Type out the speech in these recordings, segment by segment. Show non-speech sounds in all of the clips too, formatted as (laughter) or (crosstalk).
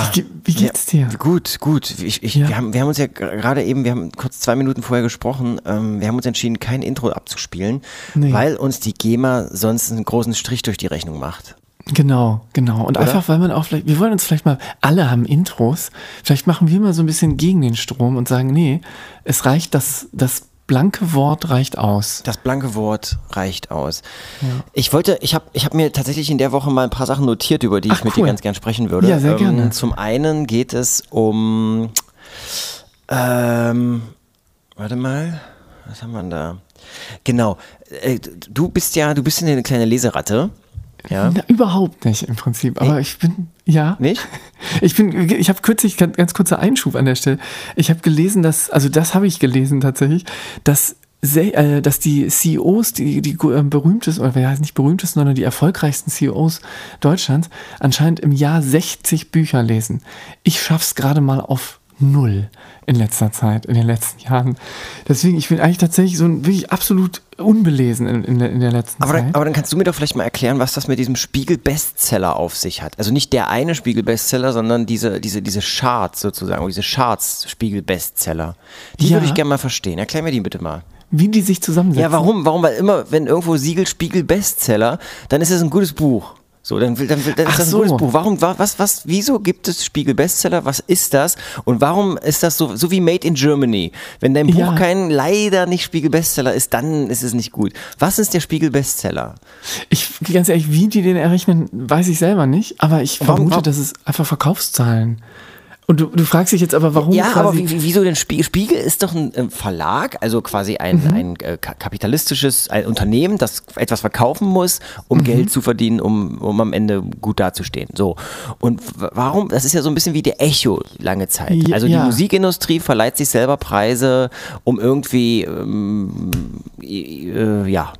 Ja. Wie, wie geht's dir? Gut, gut. Ich, ich, Ja. wir, haben, wir haben uns ja gerade eben, wir haben kurz zwei Minuten vorher gesprochen, ähm, wir haben uns entschieden, kein Intro abzuspielen, Nee. weil uns die GEMA sonst einen großen Strich durch die Rechnung macht. Genau, genau. Und Oder? einfach, weil man auch vielleicht, wir wollen uns vielleicht mal, alle haben Intros, vielleicht machen wir mal so ein bisschen gegen den Strom und sagen, nee, es reicht, das, das blanke Wort reicht aus. Das blanke Wort reicht aus. Ich wollte, ich habe ich hab mir tatsächlich in der Woche mal ein paar Sachen notiert, über die ich Ach, mit cool. dir ganz gern sprechen würde. Ja, sehr gerne. Zum einen geht es um, ähm, warte mal, was haben wir denn da? Genau, äh, du bist ja, du bist ja eine kleine Leseratte. Ja, Na, überhaupt nicht im Prinzip, aber ich bin, ja. nicht? (laughs) Ich bin, ich habe kürzlich, ganz, ganz kurzer Einschub an der Stelle. Ich habe gelesen, dass, also das habe ich gelesen tatsächlich, dass, sehr, äh, dass die CEOs, die, die äh, berühmtesten, oder wer heißt nicht berühmtesten, sondern die erfolgreichsten CEOs Deutschlands anscheinend im Jahr 60 Bücher lesen. Ich schaff's gerade mal auf null in letzter Zeit, in den letzten Jahren. Deswegen, ich bin eigentlich tatsächlich so ein wirklich absolut unbelesen in, in, der, in der letzten Aber Zeit. dann, aber dann kannst du mir doch vielleicht mal erklären, was das mit diesem Spiegel-Bestseller auf sich hat. Also nicht der eine Spiegel-Bestseller, sondern diese, diese, diese Charts sozusagen, diese Charts-Spiegel-Bestseller. Die Ja. würde ich gerne mal verstehen. Erklär mir die bitte mal. Wie die sich zusammensetzen. Ja, warum? Warum? Weil immer, wenn irgendwo Siegel, Spiegel, Bestseller, dann ist es ein gutes Buch. So, dann, will- dann, will- dann ist das ein so. Buch. Warum, wa- was, was, wieso gibt es Spiegel Bestseller? Was ist das? Und warum ist das so, so wie Made in Germany? Wenn dein Buch Ja. kein, leider nicht Spiegel Bestseller ist, dann ist es nicht gut. Was ist der Spiegel Bestseller? Ich, ganz ehrlich, wie die den errechnen, weiß ich selber nicht, aber ich Warum- vermute, warum- das ist einfach Verkaufszahlen. Und du, du fragst dich jetzt aber, warum Ja, aber wie, wie, wieso denn Spiegel? Spiegel ist doch ein ähm, Verlag, also quasi ein, Mhm. ein äh, ka- kapitalistisches ein Unternehmen, das etwas verkaufen muss, um Mhm. Geld zu verdienen, um, um am Ende gut dazustehen. So. Und warum? Das ist ja so ein bisschen wie der Echo lange Zeit. Ja, Also die ja. Musikindustrie verleiht sich selber Preise, um irgendwie, ähm, äh, ja.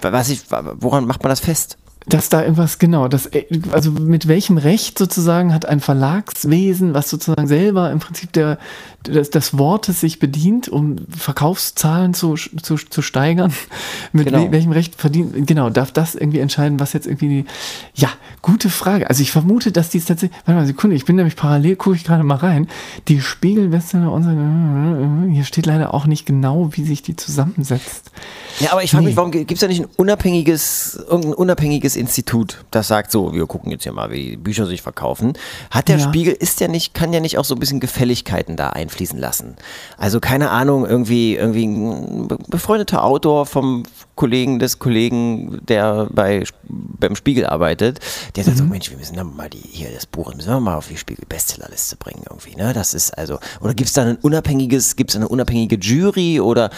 Was ich, woran macht man das fest? Dass da irgendwas, genau, das, also mit welchem Recht sozusagen hat ein Verlagswesen, was sozusagen selber im Prinzip der, des, des Wortes sich bedient, um Verkaufszahlen zu, zu, zu steigern, (laughs) mit Genau. we, welchem Recht verdient, genau, darf das irgendwie entscheiden, was jetzt irgendwie, die, ja, gute Frage. Also ich vermute, dass die es tatsächlich, warte mal, Sekunde, ich bin nämlich parallel, gucke ich gerade mal rein, die Spiegel-Bestseller, unser- hier steht leider auch nicht genau, wie sich die zusammensetzt. Ja, aber ich frage Nee. mich, warum gibt es da nicht ein unabhängiges, irgendein unabhängiges Institut, das sagt so, wir gucken jetzt hier mal, wie die Bücher sich verkaufen. Hat der Ja. Spiegel, ist der nicht, kann ja nicht auch so ein bisschen Gefälligkeiten da einfließen lassen. Also keine Ahnung, irgendwie, irgendwie ein be- befreundeter Autor vom Kollegen des Kollegen, der bei, beim Spiegel arbeitet, der sagt so, Mensch, wir müssen dann mal die, hier das Buch, müssen wir mal auf die Spiegel-Bestsellerliste bringen irgendwie, ne? Das ist also, oder gibt es da ein unabhängiges, gibt es eine unabhängige Jury oder,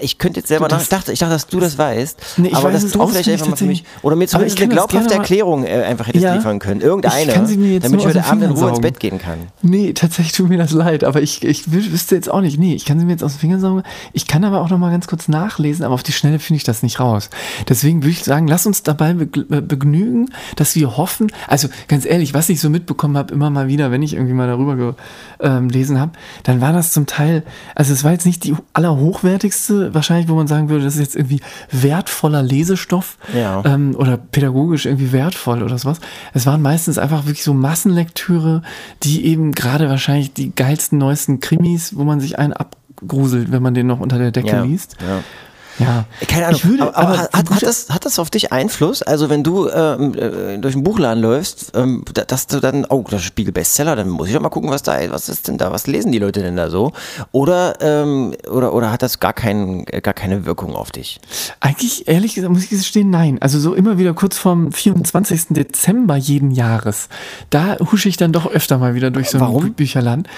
ich könnte jetzt selber nach, ich dachte, ich dachte, dass du das weißt, Nee, ich aber weiß dass es du vielleicht einfach mal für mich, oder mir zumindest eine glaubhafte Erklärung äh, einfach hättest Ja. liefern können, irgendeine, Ich damit ich heute Abend in Ruhe ins. Bett gehen kann. Nee, tatsächlich tut mir das leid, aber ich, ich wü- wüsste jetzt auch nicht. Nee, ich kann sie mir jetzt aus den Fingern saugen. Ich kann aber auch noch mal ganz kurz nachlesen, aber auf die Schnelle finde ich das nicht raus. Deswegen würde ich sagen, lass uns dabei äh, begnügen, dass wir hoffen, also ganz ehrlich, was ich so mitbekommen habe, immer mal wieder, wenn ich irgendwie mal darüber gelesen habe, dann war das zum Teil, also es war jetzt nicht die allerhochwertigste, wahrscheinlich, wo man sagen würde, das ist jetzt irgendwie wertvoller Lesestoff Ja. ähm, oder pädagogisch irgendwie wertvoll oder sowas. Es waren meistens einfach wirklich so Massenlektüre, die eben gerade wahrscheinlich die geilsten, neuesten Krimis, wo man sich einen abgruselt, wenn man den noch unter der Decke Ja. liest. Ja. Ja, Keine Ahnung, würde, aber, aber, hat, hat, das, hat das auf dich Einfluss? Also wenn du ähm, äh, durch den Buchladen läufst, ähm, da- dass du dann, oh, das ist Spiegel Bestseller, dann muss ich doch mal gucken, was da, was ist denn da, was lesen die Leute denn da so? Oder, ähm, oder, oder hat das gar, kein, äh, gar keine Wirkung auf dich? Eigentlich, ehrlich gesagt, muss ich gestehen, nein. Also so immer wieder kurz vorm 24. Dezember jeden Jahres, da husche ich dann doch öfter mal wieder durch so ein Warum? Bü- Bücherland.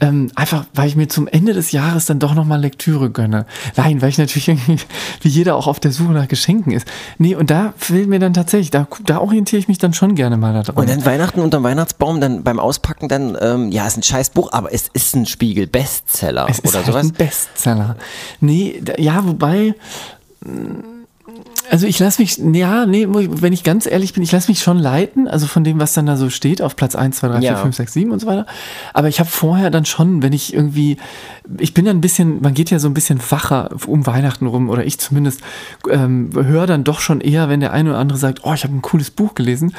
Ähm, einfach, weil ich mir zum Ende des Jahres dann doch nochmal Lektüre gönne. Nein, weil ich natürlich irgendwie, wie jeder auch auf der Suche nach Geschenken ist. Nee, und da fehlt mir dann tatsächlich, da, da orientiere ich mich dann schon gerne mal da dran. Und dann Weihnachten unterm Weihnachtsbaum, dann beim Auspacken dann, ähm, ja, ist ein scheiß Buch, aber es ist ein Spiegel Bestseller Es ist oder halt sowas. ein Bestseller. Nee, da, ja, wobei. mh, Also ich lasse mich, ja, nee, wenn ich ganz ehrlich bin, ich lasse mich schon leiten, also von dem, was dann da so steht, auf Platz 1, 2, 3, 4, Ja. 5, 6, 7 und so weiter. Aber ich habe vorher dann schon, wenn ich irgendwie, ich bin dann ein bisschen, man geht ja so ein bisschen wacher um Weihnachten rum, oder ich zumindest, ähm, höre dann doch schon eher, wenn der eine oder andere sagt, oh, ich habe ein cooles Buch gelesen,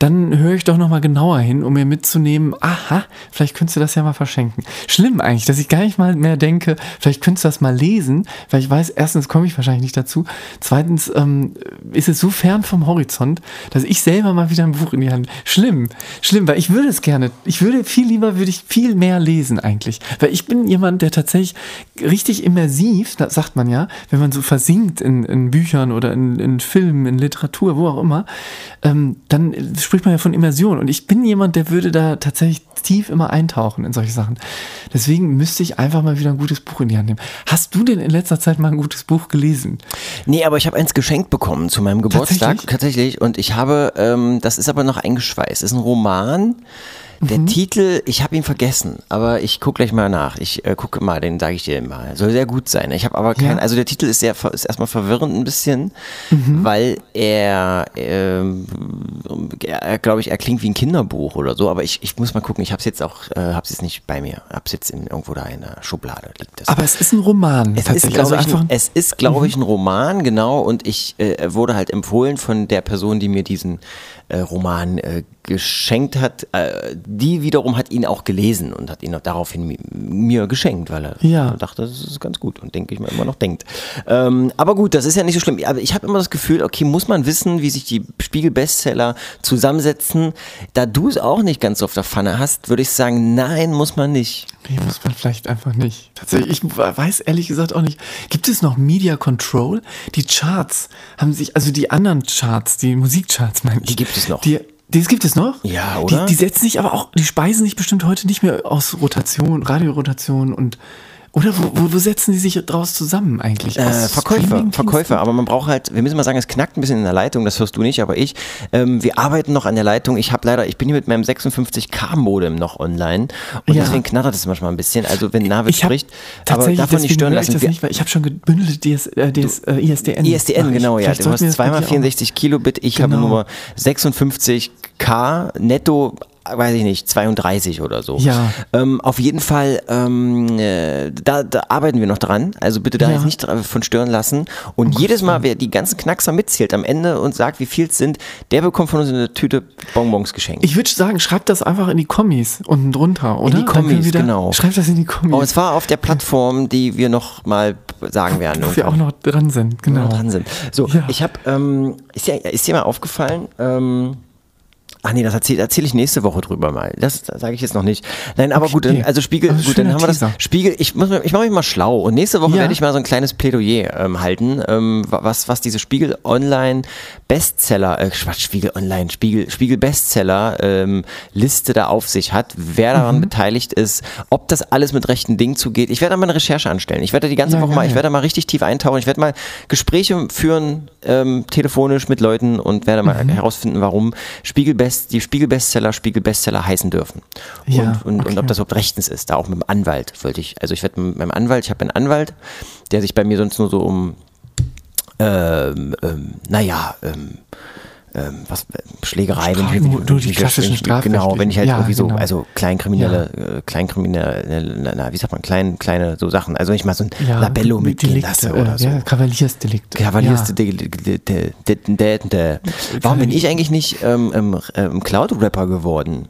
dann höre ich doch nochmal genauer hin, um mir mitzunehmen, aha, vielleicht könntest du das ja mal verschenken. Schlimm eigentlich, dass ich gar nicht mal mehr denke, vielleicht könntest du das mal lesen, weil ich weiß, erstens komme ich wahrscheinlich nicht dazu, zweitens ähm, ist es so fern vom Horizont, dass ich selber mal wieder ein Buch in die Hand. Schlimm, schlimm, weil ich würde es gerne, ich würde viel lieber, würde ich viel mehr lesen eigentlich, weil ich bin jemand, der tatsächlich richtig immersiv, das sagt man ja, wenn man so versinkt in, in Büchern oder in, in Filmen, in Literatur, wo auch immer, ähm, dann spricht man ja von Immersion. Und ich bin jemand, der würde da tatsächlich tief immer eintauchen in solche Sachen. Deswegen müsste ich einfach mal wieder ein gutes Buch in die Hand nehmen. Hast du denn in letzter Zeit mal ein gutes Buch gelesen? Nee, aber ich habe eins geschenkt bekommen zu meinem Geburtstag. Tatsächlich? Tatsächlich. Und ich habe, ähm, das ist aber noch eingeschweißt. Das ist ein Roman. Der Mhm. Titel, ich habe ihn vergessen, aber ich gucke gleich mal nach. Ich äh, gucke mal, den sage ich dir mal. Soll sehr gut sein. Ich habe aber kein, Ja. also der Titel ist sehr, ist erstmal verwirrend ein bisschen, Mhm. weil er, ähm, er glaube ich, er klingt wie ein Kinderbuch oder so. Aber ich, ich muss mal gucken. Ich habe es jetzt auch, äh, habe es jetzt nicht bei mir. Habe es jetzt in, irgendwo da in der Schublade liegt. Das. Aber es ist ein Roman. Es ist, glaube also ich, einfach ein, es ist, glaube ich, ein Roman, genau. Und ich äh, wurde halt empfohlen von der Person, die mir diesen äh, Roman äh, geschenkt hat. Äh, die wiederum hat ihn auch gelesen und hat ihn auch daraufhin mi mir geschenkt, weil er Ja. dachte, das ist ganz gut und denke ich mal immer noch denkt. Ähm, aber gut, das ist ja nicht so schlimm. Aber ich habe immer das Gefühl, okay, muss man wissen, wie sich die Spiegel-Bestseller zusammensetzen. Da du es auch nicht ganz so auf der Pfanne hast, würde ich sagen, nein, muss man nicht. Nee, muss man vielleicht einfach nicht. Tatsächlich, ich weiß ehrlich gesagt auch nicht. Gibt es noch Media Control? Die Charts haben sich, also die anderen Charts, die Musikcharts meine ich. Die gibt es noch. Die, das gibt es noch? Ja, oder? Die, die setzen sich aber auch, die speisen sich bestimmt heute nicht mehr aus Rotation, Radiorotation und oder wo, wo, wo setzen die sich draus zusammen eigentlich? Äh, Verkäufer? Verkäufer, aber man braucht halt, wir müssen mal sagen, es knackt ein bisschen in der Leitung, das hörst du nicht, aber ich. Ähm, wir arbeiten noch an der Leitung. Ich habe leider, ich bin hier mit meinem 56K-Modem noch online und Ja. deswegen knattert es manchmal ein bisschen. Also wenn Navid Ich habe spricht, aber man nicht stören ich lassen. Wir- nicht, ich habe schon gebündelt DS, äh, DS, äh, ISDN. ISDN, ich- genau, ja. Du hast zweimal dir auch- 64 Kilobit, ich habe Genau. nur 56K netto. Weiß ich nicht, 32 oder so. Ja. Ähm, auf jeden Fall, ähm, äh, da, da arbeiten wir noch dran. Also bitte da Ja. jetzt nicht von stören lassen. Und jedes Mal, wer die ganzen Knackser mitzählt am Ende und sagt, wie viel es sind, der bekommt von uns eine Tüte Bonbons geschenkt. Ich würde sagen, schreibt das einfach in die Kommis unten drunter, oder? die Dann können Kommis, wir da- genau. Schreibt das in die Kommis. Oh, es war auf der Plattform, die wir noch mal sagen werden. wo wir auch noch dran sind, genau. genau. dran sind. So, Ja. ich habe, ähm, ist, dir, ist dir mal aufgefallen, ähm, Ach nee, das erzähle erzähl ich nächste Woche drüber mal. Das, sage ich jetzt noch nicht. Nein, aber Okay. gut, dann, also Spiegel, Also gut, dann haben wir das. Spiegel, ich, muss ich mache mich mal schlau und nächste Woche Ja. werde ich mal so ein kleines Plädoyer ähm, halten, ähm, wa- was, was diese Spiegel Online Bestseller, äh, Quatsch, Spiegel Online, Spiegel, Spiegel Bestseller ähm, Liste da auf sich hat, wer daran Mhm. beteiligt ist, ob das alles mit rechten Dingen zugeht. Ich werde da mal eine Recherche anstellen. Ich werde die ganze Ja, Woche mal, geil. ich werde da mal richtig tief eintauchen. Ich werde mal Gespräche führen, ähm, telefonisch mit Leuten und werde mal Mhm. herausfinden, warum Spiegel Best, die Spiegel Bestseller Spiegel Bestseller heißen dürfen. Ja, und, und, und ob das überhaupt rechtens ist. Da auch mit dem Anwalt wollte ich. Also ich werde mit meinem Anwalt, ich habe einen Anwalt, der sich bei mir sonst nur so um, ähm, ähm, naja, ähm, ähm, was, äh, Schlägerei, wenn ich, Strafen- wenn, ich- die wenn ich- klassischen Genau, wenn ich halt Ja, irgendwie so, genau. also Kleinkriminelle, äh, Kleinkriminelle, na, na, wie sagt man, klein, kleine so Sachen. Also wenn ich mal so ein Labello mitgehen Delikte, lasse äh, oder so. Ja, Kavaliersdelikt. Kavaliers Ja. de, de, de, de, de, de, de. Warum bin ich eigentlich nicht ähm, ähm, ähm, Cloud-Rapper geworden?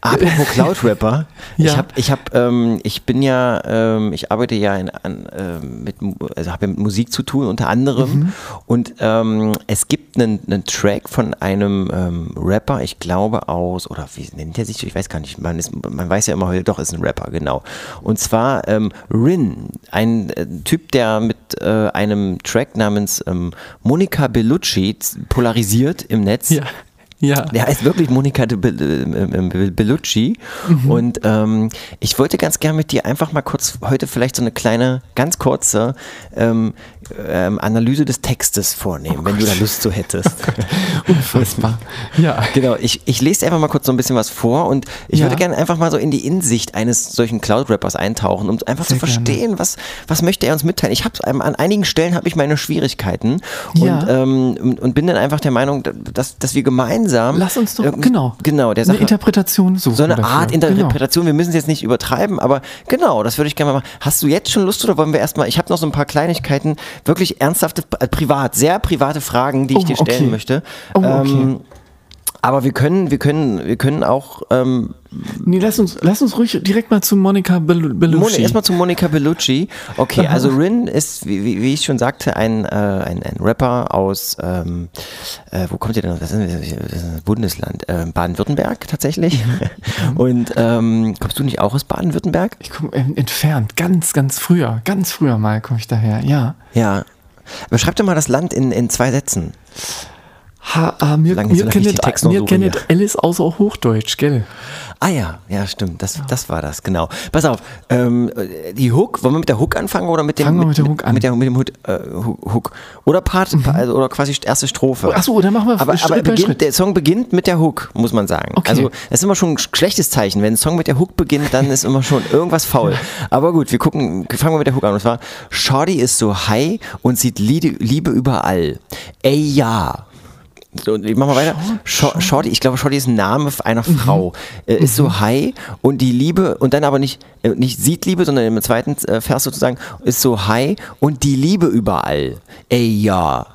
Apropos (laughs) Cloud-Rapper, ich Ja. hab, ich hab, ähm, ich bin ja, ähm, ich arbeite ja in, an, ähm, mit, also habe ja mit Musik zu tun unter anderem Mhm. und ähm, es gibt einen, einen Track von einem ähm, Rapper, ich glaube aus oder wie nennt er sich? Ich weiß gar nicht. Man ist, man weiß ja immer heute, doch ist ein Rapper, genau. Und zwar ähm, Rin, ein äh, Typ, der mit äh, einem Track namens ähm, Monica Bellucci polarisiert im Netz. Ja. Ja. Der heißt wirklich Monica de Be äh, Be Bellucci. Und ähm, ich wollte ganz gern mit dir einfach mal kurz heute vielleicht so eine kleine, ganz kurze ähm, ähm, Analyse des Textes vornehmen, wenn du da Lust zu hättest. (laughs) Unfassbar. Ja. Genau, ich, ich lese dir einfach mal kurz so ein bisschen was vor und ich Ja. würde gerne einfach mal so in die Insicht eines solchen Cloud-Rappers eintauchen, um einfach Sehr zu verstehen, was, was möchte er uns mitteilen. Ich habe an einigen Stellen habe ich meine Schwierigkeiten Ja. und, ähm, und- bin dann einfach der Meinung, dass, dass wir gemeinsam Lass uns doch, genau. genau der Eine Sache Interpretation suchen. so eine dafür. Art Genau. Interpretation. Wir müssen es jetzt nicht übertreiben, aber genau, das würde ich gerne mal machen. Hast du jetzt schon Lust oder wollen wir erstmal, ich habe noch so ein paar Kleinigkeiten, wirklich ernsthafte, äh, privat, sehr private Fragen, die ich Oh, dir stellen okay. möchte. Oh, okay. Ähm, Aber wir können, wir können, wir können auch. Ähm, nee, lass uns, lass uns ruhig direkt mal zu Monica Bel Bellucci. Erstmal zu Monica Bellucci. Okay, also (laughs) Rin ist, wie, wie, ich schon sagte, ein, äh, ein, ein Rapper aus, ähm, äh, wo kommt ihr denn? Das ist ein Bundesland. Äh, Baden-Württemberg tatsächlich. Mhm. (laughs) Und ähm, kommst du nicht auch aus Baden-Württemberg? Ich komme entfernt, ganz, ganz früher, ganz früher mal komme ich daher, ja. Ja. Beschreib doch mal das Land in, in zwei Sätzen. Ha, ah, mir, mir kennt, mir kennt Alice außer Hochdeutsch, gell? Ah ja, ja, stimmt. Das, ja. das war das, genau. Pass auf, ähm, die Hook, wollen wir mit der Hook anfangen oder mit dem Fangen wir mit der Hook an. Mit, der, mit dem Hook, äh, Hook. Oder Part, mhm. also, oder quasi erste Strophe. Achso, dann machen wir aber, aber beginnt, der Song beginnt mit der Hook, muss man sagen. Okay. Also das ist immer schon ein schlechtes Zeichen. Wenn ein Song mit der Hook beginnt, dann ist immer schon irgendwas faul. Aber gut, wir gucken, fangen wir mit der Hook an. Und zwar, Shorty ist so high und sieht Liebe überall. Ey ja. So, ich mach mal weiter. Shorty, Shorty ich glaube, Shorty ist ein Name einer mhm. Frau. Mhm. ist so high und die Liebe, und dann aber nicht, äh, nicht sieht Liebe, sondern im zweiten äh, Vers sozusagen, ist so high und die Liebe überall. Ey, ja.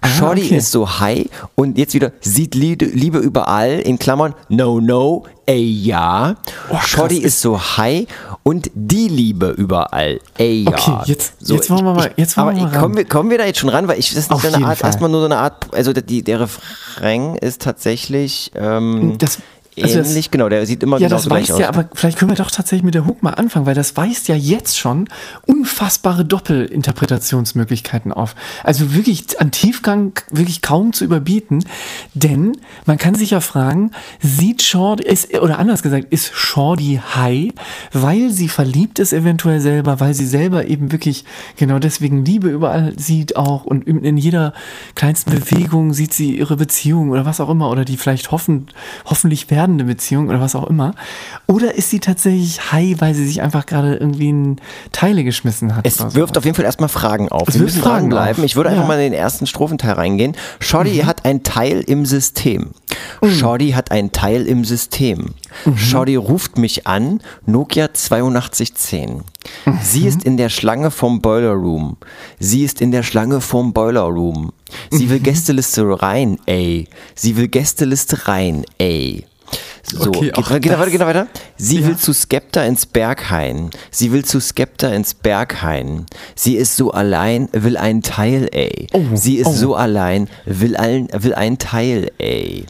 Ah, Shorty okay. ist so high und jetzt wieder sieht Liebe, Liebe überall, in Klammern, no, no, ey, ja. Oh, Shorty ist so high und die Liebe überall, ey, ja. Okay, jetzt, so, jetzt wollen wir mal, jetzt wollen wir mal kommen, wir, kommen wir da jetzt schon ran, weil ich, das ist so eine Art, Fall. erstmal nur so eine Art, also die, der Refrain ist tatsächlich, ähm, das, also ähnlich, das, genau, der sieht immer ja, genau das weiß ja, aber vielleicht können wir doch tatsächlich mit der Hook mal anfangen, weil das weist ja jetzt schon unfassbare Doppelinterpretationsmöglichkeiten auf. Also wirklich an Tiefgang wirklich kaum zu überbieten, denn man kann sich ja fragen, sieht Shorty, ist, oder anders gesagt, ist Shorty high, weil sie verliebt ist eventuell selber, weil sie selber eben wirklich genau deswegen Liebe überall sieht auch und in jeder kleinsten Bewegung sieht sie ihre Beziehung oder was auch immer oder die vielleicht hoffen, hoffentlich werden werdende Beziehung oder was auch immer? Oder ist sie tatsächlich high, weil sie sich einfach gerade irgendwie in Teile geschmissen hat? Es wirft auf jeden Fall erstmal Fragen auf. Es Wir müssen Fragen bleiben. Ich würde ja. einfach mal in den ersten Strophenteil reingehen. Shorty mhm. hat ein Teil im System. Mhm. Shorty hat ein Teil im System. Mhm. Shorty ruft mich an, Nokia 8210. Mhm. Sie ist in der Schlange vom Boiler Room. Sie ist in der Schlange vom Boiler Room. Sie will mhm. Gästeliste rein, ey. Sie will Gästeliste rein, ey. So, okay, geht, geht, weiter, geht weiter. Sie ja. will zu Skepta ins Berghain. Sie will zu Skepta ins Berghain. Sie ist so allein, will ein Teil, ey. Oh, Sie ist oh. so allein, will ein, will ein Teil, ey.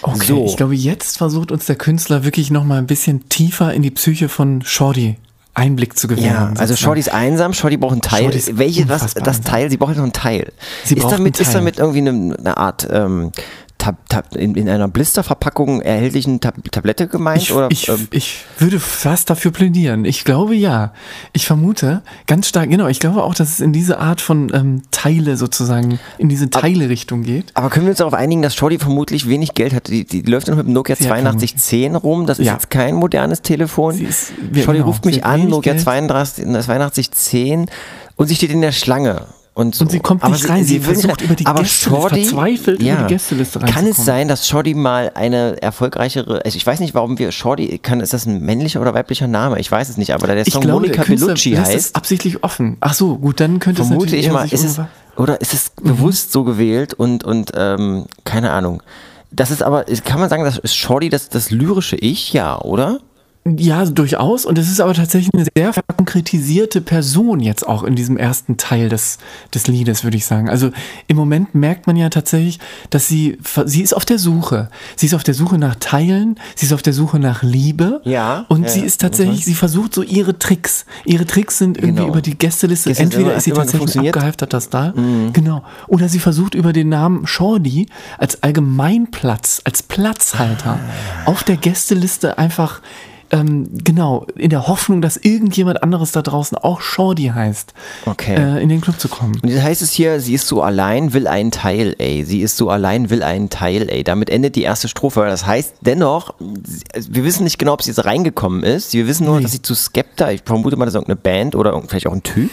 Okay, so. ich glaube, jetzt versucht uns der Künstler wirklich nochmal ein bisschen tiefer in die Psyche von Shorty Einblick zu gewähren. Ja, also Shorty ist einsam, Shorty braucht ein Teil. Welche, was, das Teil, sie braucht noch ein Teil. Sie ist, damit, Teil. ist damit irgendwie eine, eine Art ähm, Tab, Tab, in, in, einer Blisterverpackung erhältlichen Tab, Tablette gemeint? Ich, oder, ich, ähm? ich würde fast dafür plädieren. Ich glaube ja. Ich vermute ganz stark, genau, ich glaube auch, dass es in diese Art von ähm, Teile sozusagen, in diese Teile-Richtung geht. Aber können wir uns darauf einigen, dass Shorty vermutlich wenig Geld hat? Die, die läuft noch mit dem Nokia 8210 rum. Das ist ja. jetzt kein modernes Telefon. Ist, Shorty genau, ruft mich an, Nokia 32, 8210 und sie steht in der Schlange. Und, so. und sie kommt nicht aber rein, sie, sie versucht über die aber Gästeliste, Shorty, verzweifelt ja, über die Gästeliste Kann es sein, dass Shorty mal eine erfolgreichere, also ich weiß nicht, warum wir Shorty, kann, ist das ein männlicher oder weiblicher Name? Ich weiß es nicht, aber da der Song glaube, Monika Bellucci heißt. ist absichtlich offen. Ach so, gut, dann könnte vermute es natürlich ich mal, ist es, oder ist es mhm. bewusst so gewählt und, und ähm, keine Ahnung. Das ist aber, kann man sagen, das ist Shorty das, das lyrische Ich, ja, oder? Ja, durchaus. Und es ist aber tatsächlich eine sehr konkretisierte Person jetzt auch in diesem ersten Teil des, des Liedes, würde ich sagen. Also im Moment merkt man ja tatsächlich, dass sie, sie ist auf der Suche. Sie ist auf der Suche nach Teilen, sie ist auf der Suche nach Liebe. Ja. Und ja, sie ist tatsächlich, ja. sie versucht so ihre Tricks. Ihre Tricks sind irgendwie genau. über die Gästeliste. Gäste Entweder ist sie tatsächlich abgehalftert, das da. Mhm. Genau. Oder sie versucht über den Namen Shorty als Allgemeinplatz, als Platzhalter ah. auf der Gästeliste einfach ähm, genau, in der Hoffnung, dass irgendjemand anderes da draußen auch Shorty heißt, okay. äh, in den Club zu kommen. Und jetzt heißt es hier, sie ist so allein, will einen Teil, ey. Sie ist so allein, will einen Teil, ey. Damit endet die erste Strophe. Das heißt dennoch, wir wissen nicht genau, ob sie jetzt reingekommen ist. Wir wissen nur, nee. dass sie zu Skepta, ich vermute mal, das ist irgendeine Band oder vielleicht auch ein Typ,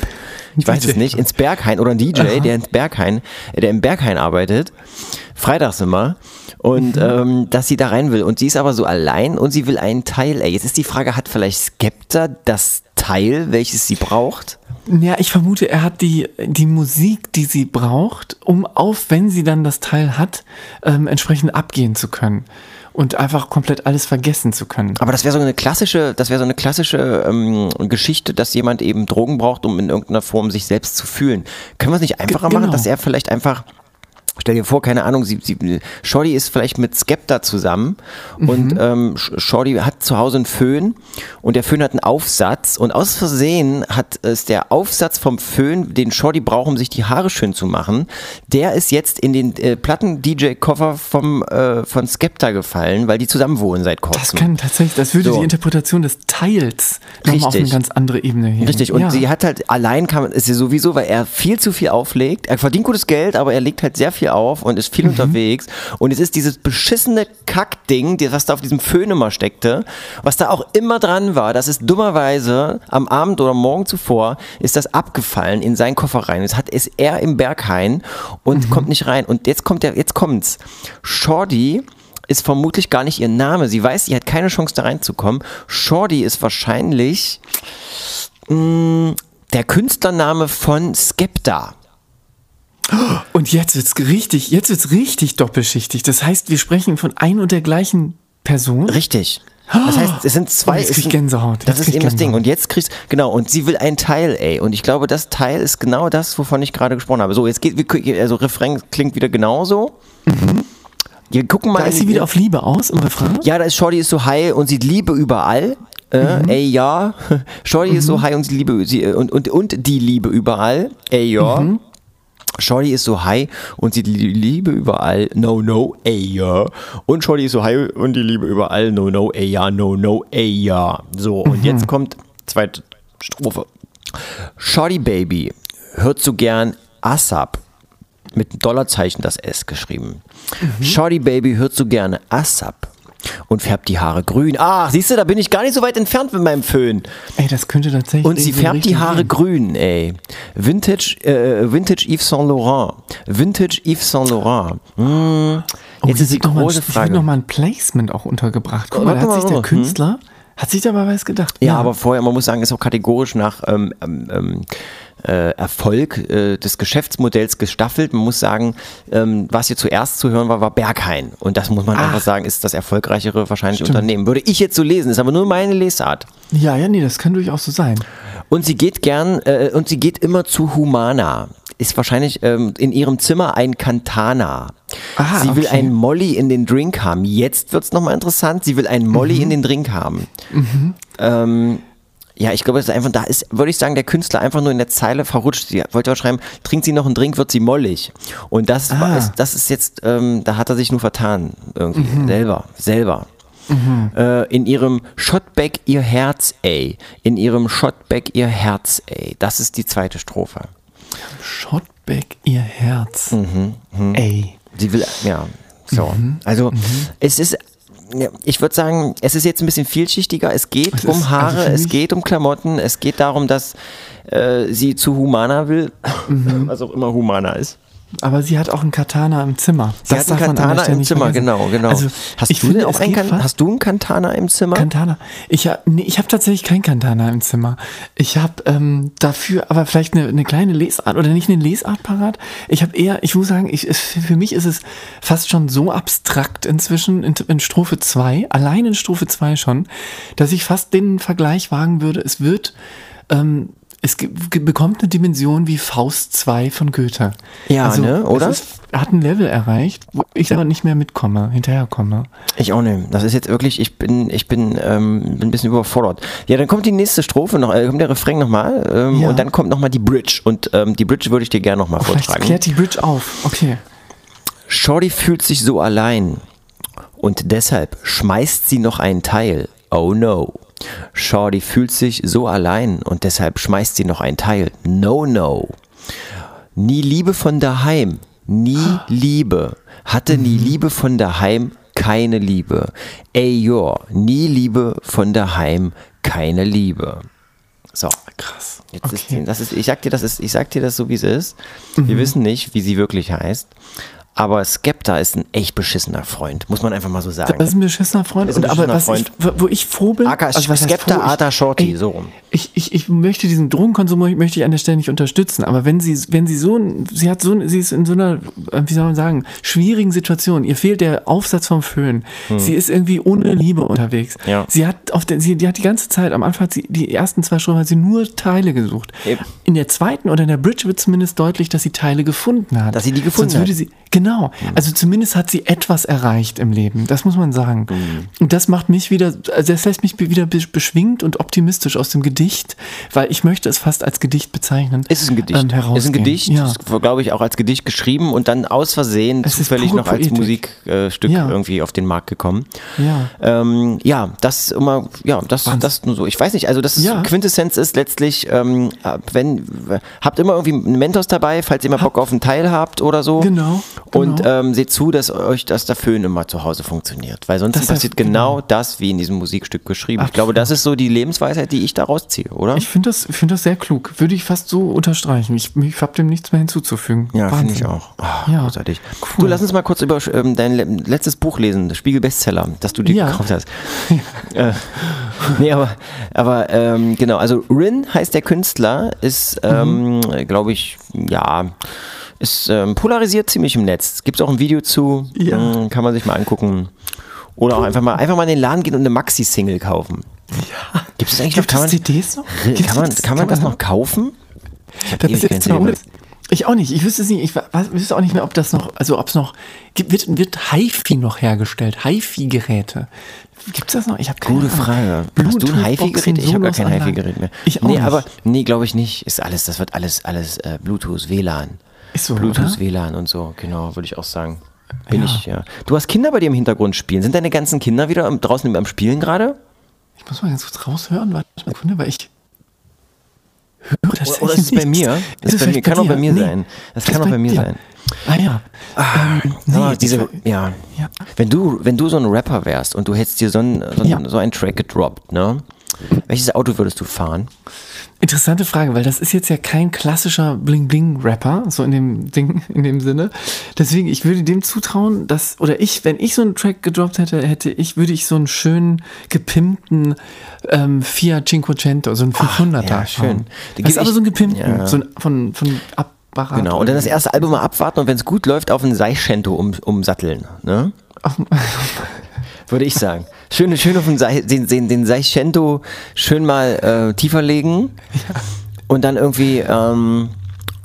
ich weiß es nicht, ins Berghain oder ein DJ, Aha. der ins Berghain, der im Berghain arbeitet, freitags immer und mhm. ähm, dass sie da rein will. Und sie ist aber so allein und sie will einen Teil. Ey, jetzt ist die Frage, hat vielleicht Skepta das Teil, welches sie braucht? Ja, ich vermute, er hat die, die Musik, die sie braucht, um auf, wenn sie dann das Teil hat, ähm, entsprechend abgehen zu können und einfach komplett alles vergessen zu können. Aber das wäre so eine klassische, das wäre so eine klassische ähm, Geschichte, dass jemand eben Drogen braucht, um in irgendeiner Form sich selbst zu fühlen. Können wir es nicht einfacher Genau. machen, dass er vielleicht einfach Stell dir vor, keine Ahnung, sie, sie, Shorty ist vielleicht mit Skepta zusammen und ähm, Sh- Shorty hat zu Hause einen Föhn und der Föhn hat einen Aufsatz und aus Versehen hat es der Aufsatz vom Föhn, den Shorty braucht, um sich die Haare schön zu machen, der ist jetzt in den äh, Platten-DJ-Koffer vom äh, von Skepta gefallen, weil die zusammen wohnen seit kurzem. Das kann tatsächlich, das würde So. die Interpretation des Teils nochmal auf eine ganz andere Ebene heben. Richtig, und ja. sie hat halt, allein kann man, ist sie sowieso, weil er viel zu viel auflegt. Er verdient gutes Geld, aber er legt halt sehr viel auf und ist viel Mhm. unterwegs. Und es ist dieses beschissene Kackding, was da auf diesem Föhn immer steckte, was da auch immer dran war, das ist dummerweise am Abend oder morgen zuvor, ist das abgefallen in seinen Koffer rein. Jetzt hat ist er im Berghain und Mhm. kommt nicht rein. Und jetzt kommt der, jetzt kommt's. Shorty ist vermutlich gar nicht ihr Name. Sie weiß, sie hat keine Chance da reinzukommen. Shorty ist wahrscheinlich mh, der Künstlername von Skepta. Und jetzt wird's richtig, jetzt wird's richtig doppelschichtig. Das heißt, wir sprechen von ein und der gleichen Person. Richtig. Das heißt, es sind zwei. Oh, jetzt krieg Gänsehaut. Das ist eben das Ding. Und jetzt kriegst genau. Und sie will ein Teil, ey. Und ich glaube, das Teil ist genau das, wovon ich gerade gesprochen habe. So, jetzt geht, also Refrain klingt wieder genauso. Wir gucken mal. Mhm. Da ist sie wieder auf Liebe aus im Refrain. Ja, da ist Shorty ist so high und sieht Liebe überall. Äh, Mhm. Ey, ja. (laughs) Shorty ist so high und, sie Liebe, sie, äh, und, und, und die Liebe überall. Ey, ja. Mhm. Shorty ist so high und sieht die Liebe überall. No, no, ey, ja. Und Shorty ist so high und die Liebe überall. No, no, ey, ja, no, no, ey, ja. So, und jetzt kommt zweite Strophe. Shorty Baby hört so gern ASAP mit einem Dollarzeichen das S geschrieben. Shorty Baby hört so gerne ASAP und färbt die Haare grün. Ach, siehst du, da bin ich gar nicht so weit entfernt mit meinem Föhn. Ey, das könnte tatsächlich. Und sie färbt die Haare gehen. grün, ey. Vintage, äh, Vintage Yves Saint Laurent. Vintage Yves Saint Laurent. Hm. Oh, Jetzt ist die noch mal ein- große hier Frage. nochmal ein Placement auch untergebracht. Guck Oh, mal, da hat sich mal, der hm. Künstler, hat sich dabei was gedacht. Ja, aber vorher, man muss sagen, ist auch kategorisch nach ähm, ähm, ähm, äh, Erfolg äh, des Geschäftsmodells gestaffelt. Man muss sagen, ähm, was hier zuerst zu hören war, war Berghain. Und das muss man Ach. einfach sagen, ist das erfolgreichere wahrscheinlich Stimmt. Unternehmen. Würde ich jetzt so lesen, ist aber nur meine Lesart. Ja, ja, nee, das kann durchaus so sein. Und sie geht gern, äh, und sie geht immer zu Humana. Ist wahrscheinlich ähm, in ihrem Zimmer ein Cantana. Ah, sie will okay. ein Molly in den Drink haben. Jetzt wird's nochmal interessant. Sie will ein Molly Mhm. in den Drink haben. Ähm, ja, ich glaube, das ist einfach, da ist, würde ich sagen, der Künstler einfach nur in der Zeile verrutscht. Sie wollte auch schreiben, trinkt sie noch einen Drink, wird sie mollig. Und das, war, Ah. ist, das ist jetzt, ähm, da hat er sich nur vertan. Irgendwie. Mhm. Selber, selber. Äh, in ihrem Shotback ihr Herz, ey. In ihrem Shotback ihr Herz, ey. Das ist die zweite Strophe. Shotback, ihr Herz. Mhm, Ey. Sie will, ja, so. Mhm. Also, es ist, ich würde sagen, es ist jetzt ein bisschen vielschichtiger. Es geht Es um also Haare, für es geht um Klamotten, es geht darum, dass äh, sie zu Humana will, Mhm. (laughs) was auch immer Humana ist. Aber sie hat auch einen Katana im Zimmer. Sie hat einen Katana im Zimmer, vergessen. genau, genau. Also, hast, ich du finde, auch einen kan hast du einen Katana im Zimmer? Kantana. Ich habe nee, ich hab tatsächlich kein Kantana im Zimmer. Ich habe ähm, dafür aber vielleicht eine, eine kleine Lesart oder nicht eine Lesart parat. Ich habe eher, ich muss sagen, ich, für mich ist es fast schon so abstrakt inzwischen in, in Strophe 2, allein in Strophe 2 schon, dass ich fast den Vergleich wagen würde, es wird ähm, es bekommt eine Dimension wie Faust 2 von Goethe. Ja, ne, oder? Es ist, hat ein Level erreicht, wo ich aber nicht mehr mitkomme, hinterherkomme. Ich auch nicht. Das ist jetzt wirklich, ich bin, ich bin, ähm, bin ein bisschen überfordert. Ja, dann kommt die nächste Strophe noch, äh, kommt der Refrain nochmal ähm, Ja. und dann kommt nochmal die Bridge. Und ähm, die Bridge würde ich dir gerne nochmal Vielleicht vortragen. klärt die Bridge auf. Okay. Shorty fühlt sich so allein und deshalb schmeißt sie noch einen Teil. Oh no. Shorty fühlt sich so allein und deshalb schmeißt sie noch einen Teil. No, no. Nie Liebe von daheim. Nie Liebe. Hatte nie Liebe von daheim. Keine Liebe. Ey, yo. Nie Liebe von daheim. Keine Liebe. So. Krass. Jetzt ist Okay. die, das ist, ich sag dir, das ist, ich sag dir das so, wie es ist. Wir wissen nicht, wie sie wirklich heißt. Aber Skepta ist ein echt beschissener Freund, muss man einfach mal so sagen. Das ist ein beschissener Freund. Ein Und aber beschissener was ich, wo ich froh bin, Aka also Skepta, froh? Arta Shorty, so rum. Ich, ich, ich möchte diesen Drogenkonsum möchte ich an der Stelle nicht unterstützen, aber wenn sie, wenn sie so, sie hat so, sie ist in so einer, äh, wie soll man sagen, schwierigen Situation. Ihr fehlt der Aufsatz vom Föhn. Sie ist irgendwie ohne Liebe unterwegs. Hm. Ja. Sie hat auf der, sie, die hat die ganze Zeit, am Anfang hat sie, die ersten zwei Strophen hat sie nur Teile gesucht. Eben. In der zweiten oder in der Bridge wird zumindest deutlich, dass sie Teile gefunden hat. Dass sie die gefunden Sonst würde hat. sie, genau. Also zumindest hat sie etwas erreicht im Leben. Das muss man sagen. Mhm. Und das macht mich wieder, also das lässt mich wieder be- beschwingt und optimistisch aus dem Gedicht, weil ich möchte es fast als Gedicht bezeichnen. Ist es ein Gedicht? Ähm, ist ein. Gedicht, Ja. ist, glaube ich, auch als Gedicht geschrieben und dann aus Versehen Es ist zufällig noch als. Musikstück Ja. irgendwie auf den Markt gekommen. Ja. Ähm, ja, das immer, ja, das, Wahnsinn. das nur so. Ich weiß nicht, also das ist, Ja. Quintessenz ist letztlich, ähm, wenn, habt immer irgendwie einen Mentos dabei, falls ihr mal Bock auf einen Teil habt oder so. Genau, Und genau. ähm, seht zu, dass euch das der Föhn immer zu Hause funktioniert. Weil sonst Das passiert genau das, wie in diesem Musikstück geschrieben. Ich glaube, das ist so die Lebensweisheit, die ich daraus ziehe, oder? Ich finde das, find das sehr klug. Würde ich fast so unterstreichen. Ich, ich habe dem nichts mehr hinzuzufügen. Ja, finde ich auch. Oh, Ja. Großartig. Cool. Du, lass uns mal kurz über ähm, dein le letztes Buch lesen, das Spiegel Bestseller, das du dir Ja. gekauft hast. (laughs) äh, nee, aber, aber ähm, genau, also Rin heißt der Künstler, ist, ähm, Mhm. glaube ich, ja, ist ähm, polarisiert ziemlich im Netz. Gibt es auch ein Video zu, Ja. ähm, kann man sich mal angucken. Oder auch einfach mal, einfach mal in den Laden gehen und eine Maxi-Single kaufen. Ja. Gibt es eigentlich Gibt noch, es kann man, CDs noch? kann Gibt's man, das- kann man das noch kaufen? Ich ich auch nicht. Ich wüsste es nicht. Ich weiß, wüsste auch nicht mehr, ob das noch, also ob es noch, gibt, wird, wird HiFi noch hergestellt? HiFi-Geräte. Gibt es das noch? Ich habe keine Gute. Frage. Hast du ein HiFi-Gerät? Ich habe gar kein. HiFi-Gerät mehr. Ich auch nee, nicht. aber nee, glaube ich nicht. Ist alles, das wird alles, alles äh, Bluetooth, WLAN. So, Bluetooth, oder? WLAN und so, genau, würde ich auch sagen. Bin Ja. ich, ja. Du hast Kinder bei dir im Hintergrund spielen. Sind deine ganzen Kinder wieder draußen am Spielen gerade? Ich muss mal ganz kurz raushören, warte mal Sekunde, weil ich höre das Oder, oder ist es bei mir? Das ist bei mir, kann auch bei mir sein. Das kann auch bei mir sein. Ah ja. ähm, nee, diese, ja. ja. Wenn du, wenn du so ein Rapper wärst und du hättest dir so einen, so, einen, Ja. so einen Track gedroppt, ne? Welches Auto würdest du fahren? Interessante Frage, weil das ist jetzt ja kein klassischer Bling-Bling-Rapper, so in dem Ding, in dem Sinne. Deswegen, ich würde dem zutrauen, dass, oder ich, wenn ich so einen Track gedroppt hätte, hätte ich, würde ich so einen schönen, gepimpten ähm, Fiat Cinquecento, so einen 500er ja, schön. Die Das ist aber so ein gepimpten, ja. so ein, von, von Apparat. Genau. Und dann das erste Album mal abwarten und wenn es gut läuft, auf ein Seicento um, umsatteln, ne? Würde ich sagen. (laughs) Schön, schön auf den, Sei- den, den, den Seicento schön mal äh, tiefer legen und dann irgendwie, ähm,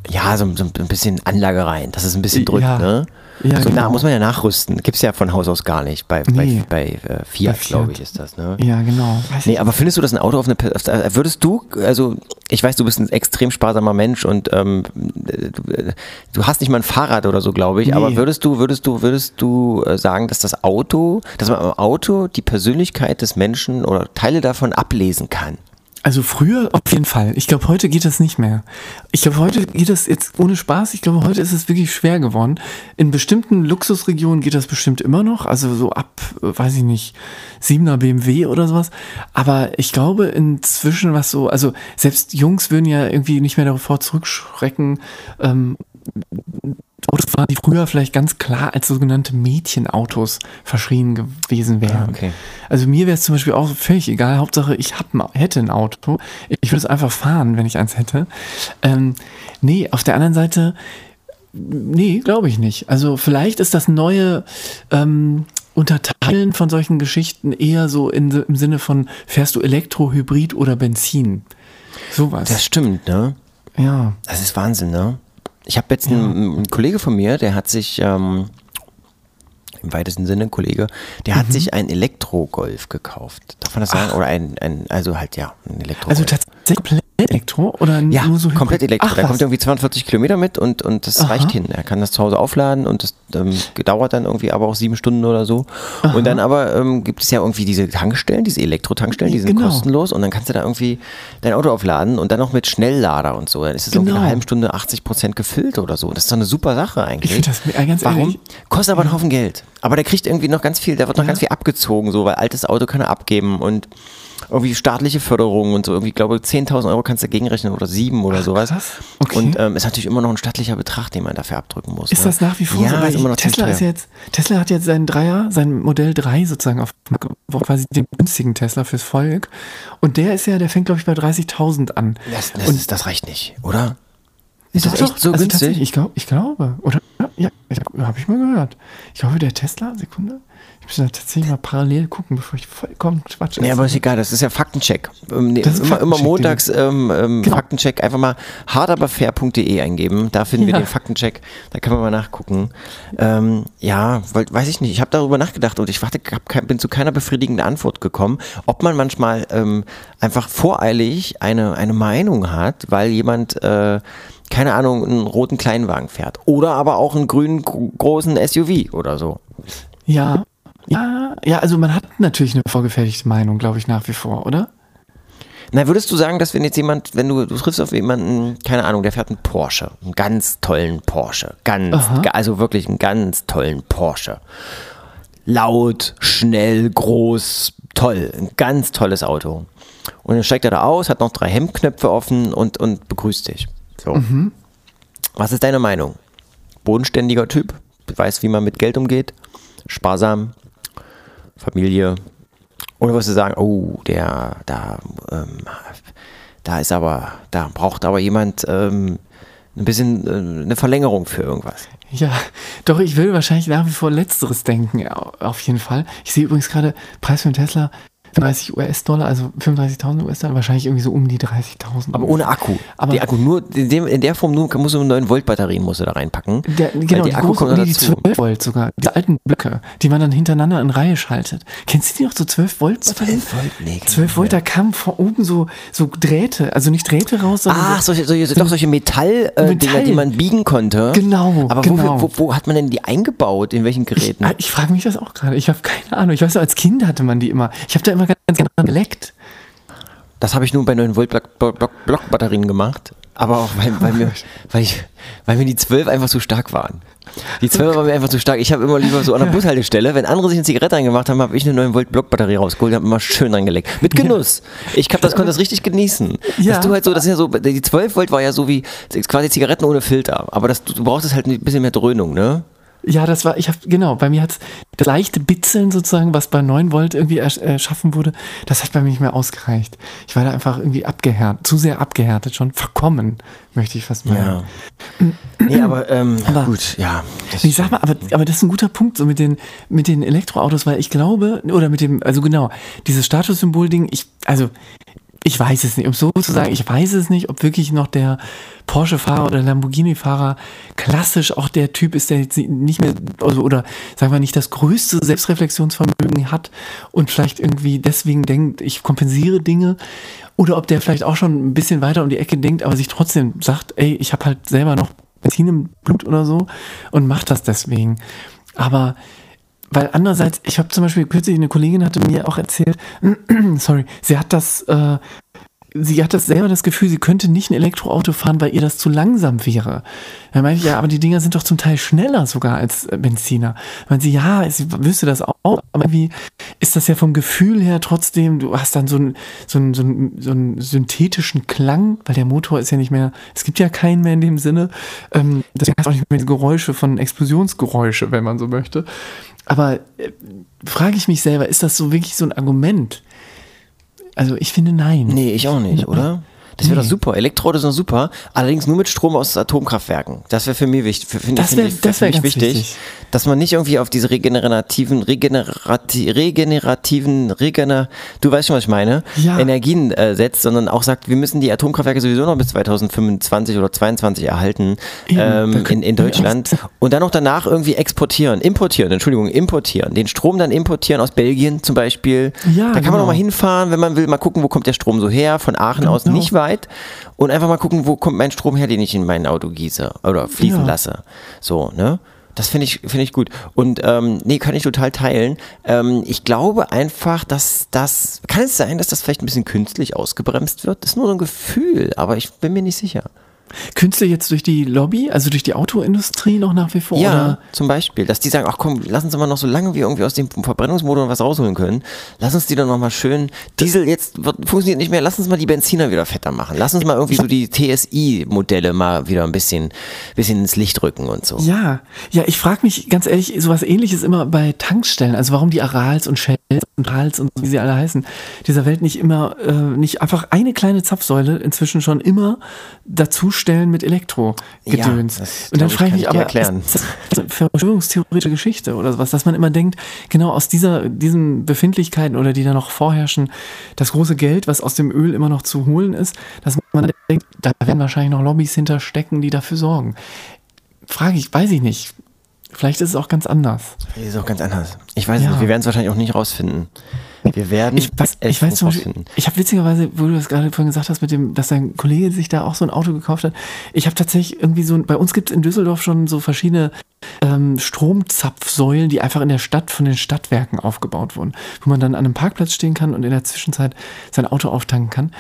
ja, so, so ein bisschen Anlage rein, dass es ein bisschen drückt, Ja. ne? Ja, so, na, genau. muss man ja nachrüsten. Gibt's ja von Haus aus gar nicht. Bei, Nee. bei, bei äh, Fiat, glaube ich, ist das, ne? Ja, genau. Weiß Nee, aber findest du das ein Auto auf eine auf, äh, würdest du, also ich weiß, du bist ein extrem sparsamer Mensch und ähm, du, äh, du hast nicht mal ein Fahrrad oder so, glaube ich, Nee. aber würdest du, würdest du, würdest du äh, sagen, dass das Auto, dass man am Auto die Persönlichkeit des Menschen oder Teile davon ablesen kann? Also früher auf jeden Fall. Ich glaube, heute geht das nicht mehr. Ich glaube, heute geht das jetzt ohne Spaß. Ich glaube, heute ist es wirklich schwer geworden. In bestimmten Luxusregionen geht das bestimmt immer noch. Also so ab, weiß ich nicht, 7er BMW oder sowas. Aber ich glaube inzwischen, was so, also selbst Jungs würden ja irgendwie nicht mehr davor zurückschrecken, ähm, Autos waren, die früher vielleicht ganz klar als sogenannte Mädchenautos verschrien gewesen wären. Ah, okay. Also mir wäre es zum Beispiel auch völlig egal. Hauptsache, ich hab, hätte ein Auto. Ich würde es einfach fahren, wenn ich eins hätte. Ähm, nee, auf der anderen Seite, nee, glaube ich nicht. Also vielleicht ist das neue ähm, Unterteilen von solchen Geschichten eher so in, im Sinne von, fährst du Elektro, Hybrid oder Benzin? Sowas. Das stimmt, ne? ja. Das ist Wahnsinn, ne? Ich habe jetzt einen, einen Kollege von mir, der hat sich, ähm, im weitesten Sinne ein Kollege, der Mhm. hat sich ein Elektro-Golf gekauft. Darf man das sagen? Oder ein, ein, also halt ja, ein Elektro-Golf. Also tatsächlich Elektro oder Ja, nur so Hybrid? komplett Elektro. Ach, da kommt irgendwie 42 Kilometer mit und, und das Aha. reicht hin. Er kann das zu Hause aufladen und das ähm, dauert dann irgendwie aber auch sieben Stunden oder so. Und dann aber ähm, gibt es ja irgendwie diese Tankstellen, diese Elektro-Tankstellen, die sind Genau. kostenlos und dann kannst du da irgendwie dein Auto aufladen und dann noch mit Schnelllader und so. Dann ist es irgendwie Genau. eine halbe Stunde 80 Prozent gefüllt oder so. Das ist doch eine super Sache eigentlich. Ich das, ganz Warum? ehrlich, Kostet aber einen Haufen Geld. Aber der kriegt irgendwie noch ganz viel, der wird noch ganz viel abgezogen, so, weil altes Auto kann er abgeben und irgendwie staatliche Förderung und so. Irgendwie, glaube 10.000 Euro kannst du dagegen rechnen oder sieben oder sowas. krass. Okay. Und ähm, ist natürlich immer noch ein stattlicher Betrag, den man dafür abdrücken muss. Ist ne? das nach wie vor ja, so? Weil ist immer noch Tesla ist jetzt, Tesla hat jetzt seinen Dreier, sein Modell 3 sozusagen auf quasi den günstigen Tesla fürs Volk. Und der ist ja, der fängt, glaube ich, bei 30.000 an. Das, das, Und- ist, das reicht nicht, oder? Ist das Doch, echt so also günstig? Ich, glaub, ich glaube. Oder? Ja, ich habe hab ich mal gehört. Ich glaube, der Tesla, Sekunde. Ich muss da tatsächlich mal parallel gucken, bevor ich vollkommen Quatsch Nee, erzähle. aber ist egal, das ist ja Faktencheck. Ähm, nee, Das ist immer, immer Faktencheck, montags ähm, ähm, Genau. Faktencheck, einfach mal hardaberfair.de eingeben. Da finden wir Ja. den Faktencheck. Da kann man mal nachgucken. Ähm, ja, weil, weiß ich nicht. Ich habe darüber nachgedacht und ich warte, kein, bin zu keiner befriedigenden Antwort gekommen, ob man manchmal ähm, einfach voreilig eine, eine Meinung hat, weil jemand, äh, keine Ahnung, einen roten Kleinwagen fährt. Oder aber auch einen grünen gro- großen SUV oder so. Ja. Ja, ja, also man hat natürlich eine vorgefertigte Meinung, glaube ich, nach wie vor, oder? Na, würdest du sagen, dass wenn jetzt jemand, wenn du, du triffst auf jemanden, keine Ahnung, der fährt einen Porsche, einen ganz tollen Porsche, ganz, Aha. also wirklich einen ganz tollen Porsche. Laut, schnell, groß, toll, ein ganz tolles Auto. Und dann steigt er da aus, hat noch drei Hemdknöpfe offen und, und begrüßt dich. So. Was ist deine Meinung? Bodenständiger Typ, weiß, wie man mit Geld umgeht, sparsam, Familie, oder wirst du sagen, oh, der, da, ähm, da ist aber, da braucht aber jemand ähm, ein bisschen äh, eine Verlängerung für irgendwas. Ja, doch, ich will wahrscheinlich nach wie vor Letzteres denken, au- auf jeden Fall. Ich sehe übrigens gerade Preis für einen Tesla 30 US-Dollar, also 35.000 US-Dollar, wahrscheinlich irgendwie so um die 30.000. Aber ohne Akku. Aber- die Akku nur, in, dem, in der Form nur, musst du 9 Volt Batterien musst du da reinpacken. Der, genau, die die, Akku großen, kommt nee, die dazu. 12 Volt sogar, die alten Blöcke, die man dann hintereinander in Reihe schaltet. Kennst du die noch, so 12 Volt Batterien? 12 Volt? Nee, kenn 12 ich Volt, da kamen von oben so, so Drähte, also nicht Drähte raus, sondern Ach, so, solche, solche, doch solche Metall-Dinger, äh, Dinger, Metall. die man biegen konnte. Genau, Aber genau. Wo, wo, wo hat man denn die eingebaut? In welchen Geräten? Ah, Ich frage mich das auch gerade. Ich habe keine Ahnung. Ich weiß, als Kind hatte man die immer. Ich habe da immer ganz, ganz gerne dran geleckt. Das habe ich nur bei 9 Volt Block, Blockbatterien gemacht. Aber auch weil, weil, mir, (laughs) weil, ich, weil mir die 12 einfach zu stark waren. Die 12 waren mir einfach zu stark. Ich habe immer lieber so an der Bushaltestelle, wenn andere sich eine Zigarette reingemacht haben, habe ich eine 9 Volt Blockbatterie rausgeholt und habe immer schön dran geleckt. Mit Genuss. Ich hab, das konnte das richtig genießen. Ja. Dass du halt so, das ist ja so, die 12 Volt war ja so wie quasi Zigaretten ohne Filter. Aber das, du brauchtest halt ein bisschen mehr Dröhnung, ne? Ja, das war, ich habe, genau, bei mir hat das leichte Bitzeln sozusagen, was bei 9 Volt irgendwie ersch- erschaffen wurde, das hat bei mir nicht mehr ausgereicht. Ich war da einfach irgendwie abgehärtet, zu sehr abgehärtet schon, verkommen, möchte ich fast mal. Ja. (clears throat) Nee, aber, ähm, Aber- gut, ja. Ich sag mal, aber, aber das ist ein guter Punkt, so mit den, mit den Elektroautos, weil ich glaube, oder mit dem, also genau, dieses Statussymbol-Ding, ich, also, ich weiß es nicht, um so zu sagen, ich weiß es nicht, ob wirklich noch der Porsche-Fahrer oder Lamborghini-Fahrer klassisch auch der Typ ist, der jetzt nicht mehr, also, oder sagen wir nicht das größte Selbstreflexionsvermögen hat und vielleicht irgendwie deswegen denkt, ich kompensiere Dinge, oder ob der vielleicht auch schon ein bisschen weiter um die Ecke denkt, aber sich trotzdem sagt, ey, ich habe halt selber noch Benzin im Blut oder so und macht das deswegen. Aber weil andererseits, ich habe zum Beispiel kürzlich eine Kollegin hatte mir auch erzählt, (clears throat) sorry, sie hat das, äh, sie hat das selber das Gefühl, sie könnte nicht ein Elektroauto fahren, weil ihr das zu langsam wäre. Da meinte ich, ja, aber die Dinger sind doch zum Teil schneller sogar als äh, Benziner. Meinte sie, ja, sie wüsste das auch, aber irgendwie ist das ja vom Gefühl her trotzdem, du hast dann so einen, so einen, so einen, so einen synthetischen Klang, weil der Motor ist ja nicht mehr, es gibt ja keinen mehr in dem Sinne. Ähm, deswegen hast auch nicht mehr Geräusche von Explosionsgeräusche, wenn man so möchte. Aber äh, frage ich mich selber, ist das so wirklich so ein Argument? Also ich finde nein. Nee, ich auch nicht, oder? Das wäre doch super. Elektroautos sind doch super. Allerdings nur mit Strom aus Atomkraftwerken. Das wäre für mich wichtig. Für, Das finde wär- wär wichtig, wichtig. dass man nicht irgendwie auf diese regenerativen, regenerati, regenerativen, regener, du weißt schon, was ich meine, Ja. Energien äh, setzt, sondern auch sagt, wir müssen die Atomkraftwerke sowieso noch bis 2025 oder 2022 erhalten Eben, ähm, in, in Deutschland und dann auch danach irgendwie exportieren, importieren, Entschuldigung, importieren, den Strom dann importieren aus Belgien zum Beispiel. Ja, da kann man genau. noch mal hinfahren, wenn man will, mal gucken, wo kommt der Strom so her, von Aachen aus Genau. nicht weit und einfach mal gucken, wo kommt mein Strom her, den ich in mein Auto gieße oder fließen Ja. lasse. So, ne? Das finde ich, finde ich gut. Und ähm, nee, kann ich total teilen. Ähm, ich glaube einfach, dass das, kann es sein, dass das vielleicht ein bisschen künstlich ausgebremst wird? Das ist nur so ein Gefühl, aber ich bin mir nicht sicher. Künste jetzt durch die Lobby, also durch die Autoindustrie noch nach wie vor? Ja, oder? zum Beispiel, dass die sagen, ach komm, lass uns mal noch so lange wie irgendwie aus dem Verbrennungsmotor was rausholen können. Lass uns die dann nochmal schön, Diesel jetzt wird, funktioniert nicht mehr, lass uns mal die Benziner wieder fetter machen. Lass uns mal irgendwie so die TSI-Modelle mal wieder ein bisschen, bisschen ins Licht rücken und so. Ja, ja, ich frage mich ganz ehrlich, sowas ähnliches immer bei Tankstellen, also warum die Arals und Und Hals und wie sie alle heißen, dieser Welt nicht immer, äh, nicht einfach eine kleine Zapfsäule inzwischen schon immer dazustellen mit Elektro-Gedöns. Ja, und dann frage ich kann mich aber, erklären. ist das verschwörungstheoretische Geschichte oder sowas, dass man immer denkt, genau aus dieser, diesen Befindlichkeiten oder die da noch vorherrschen, das große Geld, was aus dem Öl immer noch zu holen ist, dass man denkt, da werden wahrscheinlich noch Lobbys hinterstecken, die dafür sorgen. Frage ich, weiß ich nicht. Vielleicht ist es auch ganz anders. Das ist auch ganz anders. Ich weiß Ja. nicht, wir werden es wahrscheinlich auch nicht rausfinden. Wir werden Ich weiß, es ich weiß nicht Beispiel, rausfinden. ich habe witzigerweise, wo du das gerade vorhin gesagt hast, mit dem, dass dein Kollege sich da auch so ein Auto gekauft hat. Ich habe tatsächlich irgendwie so, ein- bei uns gibt es in Düsseldorf schon so verschiedene ähm, Stromzapfsäulen, die einfach in der Stadt von den Stadtwerken aufgebaut wurden, wo man dann an einem Parkplatz stehen kann und in der Zwischenzeit sein Auto auftanken kann.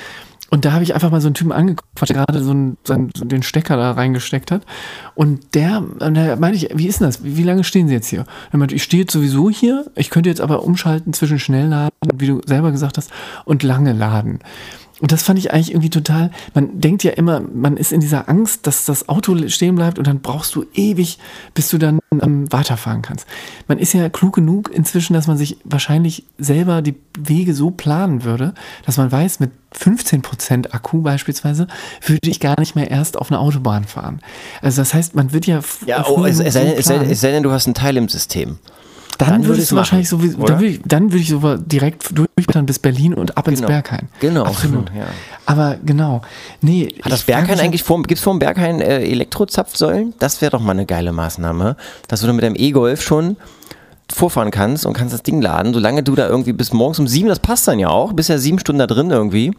Und da habe ich einfach mal so einen Typen angequatscht, der gerade so, einen, so den Stecker da reingesteckt hat. Und der, da meinte ich, wie ist denn das? Wie, wie lange stehen Sie jetzt hier? Er meinte, ich stehe jetzt sowieso hier. Ich könnte jetzt aber umschalten zwischen Schnellladen, wie du selber gesagt hast, und lange Laden. Und das fand ich eigentlich irgendwie total, man denkt ja immer, man ist in dieser Angst, dass das Auto stehen bleibt und dann brauchst du ewig, bis du dann ähm, weiterfahren kannst. Man ist ja klug genug inzwischen, dass man sich wahrscheinlich selber die Wege so planen würde, dass man weiß, mit 15% Akku beispielsweise würde ich gar nicht mehr erst auf eine Autobahn fahren. Also das heißt, man wird ja Ja, oh, es, es, sei, denn- es, sei, es sei denn, du hast ein Teil im System. Dann, Dann würde würdest du wahrscheinlich machen, so, oder? dann würde ich, würde ich so direkt durchblättern bis Berlin und ab ins Genau. Berghain. Genau, Absolut. (laughs) ja. Aber genau. Nee, Hat das Berghain eigentlich vor, gibt es vor dem Berghain äh, Elektrozapfsäulen? Das wäre doch mal eine geile Maßnahme, dass du dann mit deinem E-Golf schon vorfahren kannst und kannst das Ding laden, solange du da irgendwie bis morgens um sieben, das passt dann ja auch, bist ja sieben Stunden da drin irgendwie,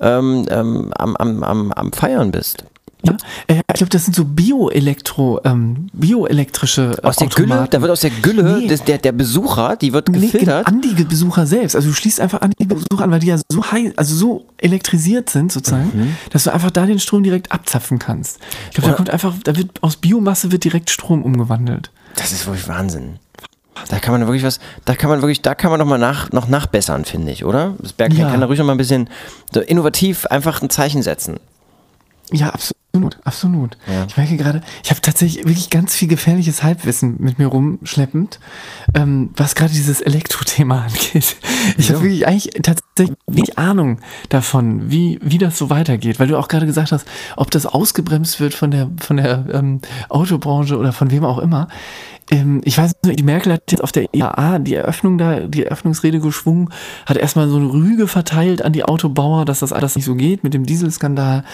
ähm, ähm, am, am, am, am Feiern bist. Ja, äh, ich glaube, das sind so Bioelektro, ähm, bioelektrische äh, Aus der Gülle, da wird aus der Gülle Nee. des, der, der Besucher, die wird Nee, gefiltert. an die Besucher selbst. Also du schließt einfach an die Besucher an, weil die ja so heiß, also so elektrisiert sind sozusagen, Mhm. dass du einfach da den Strom direkt abzapfen kannst. Ich glaube, da kommt einfach, da wird aus Biomasse wird direkt Strom umgewandelt. Das ist wirklich Wahnsinn. Da kann man wirklich was, da kann man wirklich, da kann man noch mal nach, noch nachbessern, finde ich, oder? Das Berghain Ja. kann da ruhig noch mal ein bisschen so innovativ einfach ein Zeichen setzen. Ja, absolut, absolut. Ja. Ich merke gerade, ich habe tatsächlich wirklich ganz viel gefährliches Halbwissen mit mir rumschleppend, ähm, was gerade dieses Elektro-Thema (laughs) angeht. Ich Wieso? habe wirklich eigentlich tatsächlich wenig Ahnung davon, wie, wie das so weitergeht, weil du auch gerade gesagt hast, ob das ausgebremst wird von der, von der ähm, Autobranche oder von wem auch immer. Ähm, ich weiß nicht, die Merkel hat jetzt auf der IAA die Eröffnung da, die Eröffnungsrede geschwungen, hat erstmal so eine Rüge verteilt an die Autobauer, dass das alles nicht so geht mit dem Dieselskandal.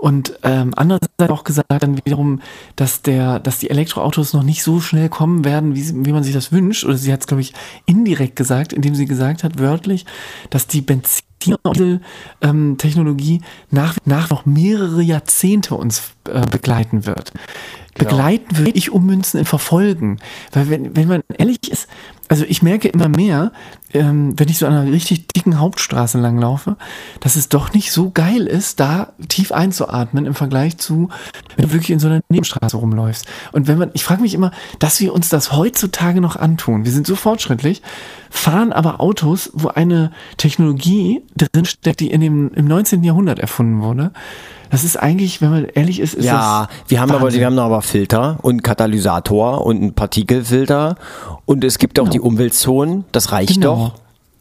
Und ähm, andererseits auch gesagt dann wiederum, dass der, dass die Elektroautos noch nicht so schnell kommen werden, wie, sie, wie man sich das wünscht. Oder sie hat es, glaube ich, indirekt gesagt, indem sie gesagt hat, wörtlich, dass die Benzin ähm, Technologie nach, nach noch mehrere Jahrzehnte uns äh, begleiten wird. Genau. Begleiten würde ich ummünzen in Verfolgen. Weil wenn, wenn man ehrlich ist, also ich merke immer mehr, ähm, wenn ich so an einer richtig dicken Hauptstraße langlaufe, dass es doch nicht so geil ist, da tief einzuatmen im Vergleich zu, wenn du wirklich in so einer Nebenstraße rumläufst. Und wenn man, ich frage mich immer, dass wir uns das heutzutage noch antun. Wir sind so fortschrittlich, fahren aber Autos, wo eine Technologie drinsteckt, die in dem, im 19. Jahrhundert erfunden wurde. Das ist eigentlich, wenn man ehrlich ist, ist Ja, das wir haben aber, Wahnsinn. wir haben aber Filter und Katalysator und einen Partikelfilter und es gibt auch die Umweltzonen, das reicht Genau. doch.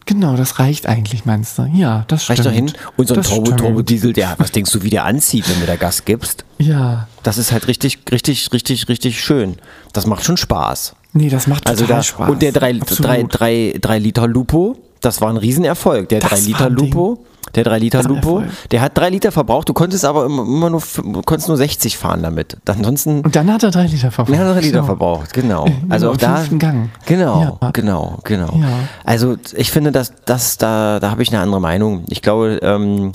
Genau, das reicht eigentlich, meinst du? Ja, das stimmt. Reicht doch hin. Und so ein Das Turbo, stimmt. Turbo Diesel, der, was denkst du, wie der anzieht, wenn du da Gas gibst? Ja. Das ist halt richtig, richtig, richtig, richtig schön. Das macht schon Spaß. Nee, das macht Also total da, Spaß. und der 3 Absolut. drei, drei, drei Liter Lupo, das war ein Riesenerfolg. Der Das 3 war Liter. Lupo, der 3 Liter Das war ein Lupo, Erfolg. der hat 3 Liter verbraucht, du konntest aber immer, nur, konntest nur 60 fahren damit. Ansonsten Und dann hat er drei Liter verbraucht. Ja, drei Liter Genau. verbraucht, genau. Also auch da. Gang. Genau, Ja. genau, genau. Ja. Also ich finde, dass das da, da habe ich eine andere Meinung. Ich glaube, ähm,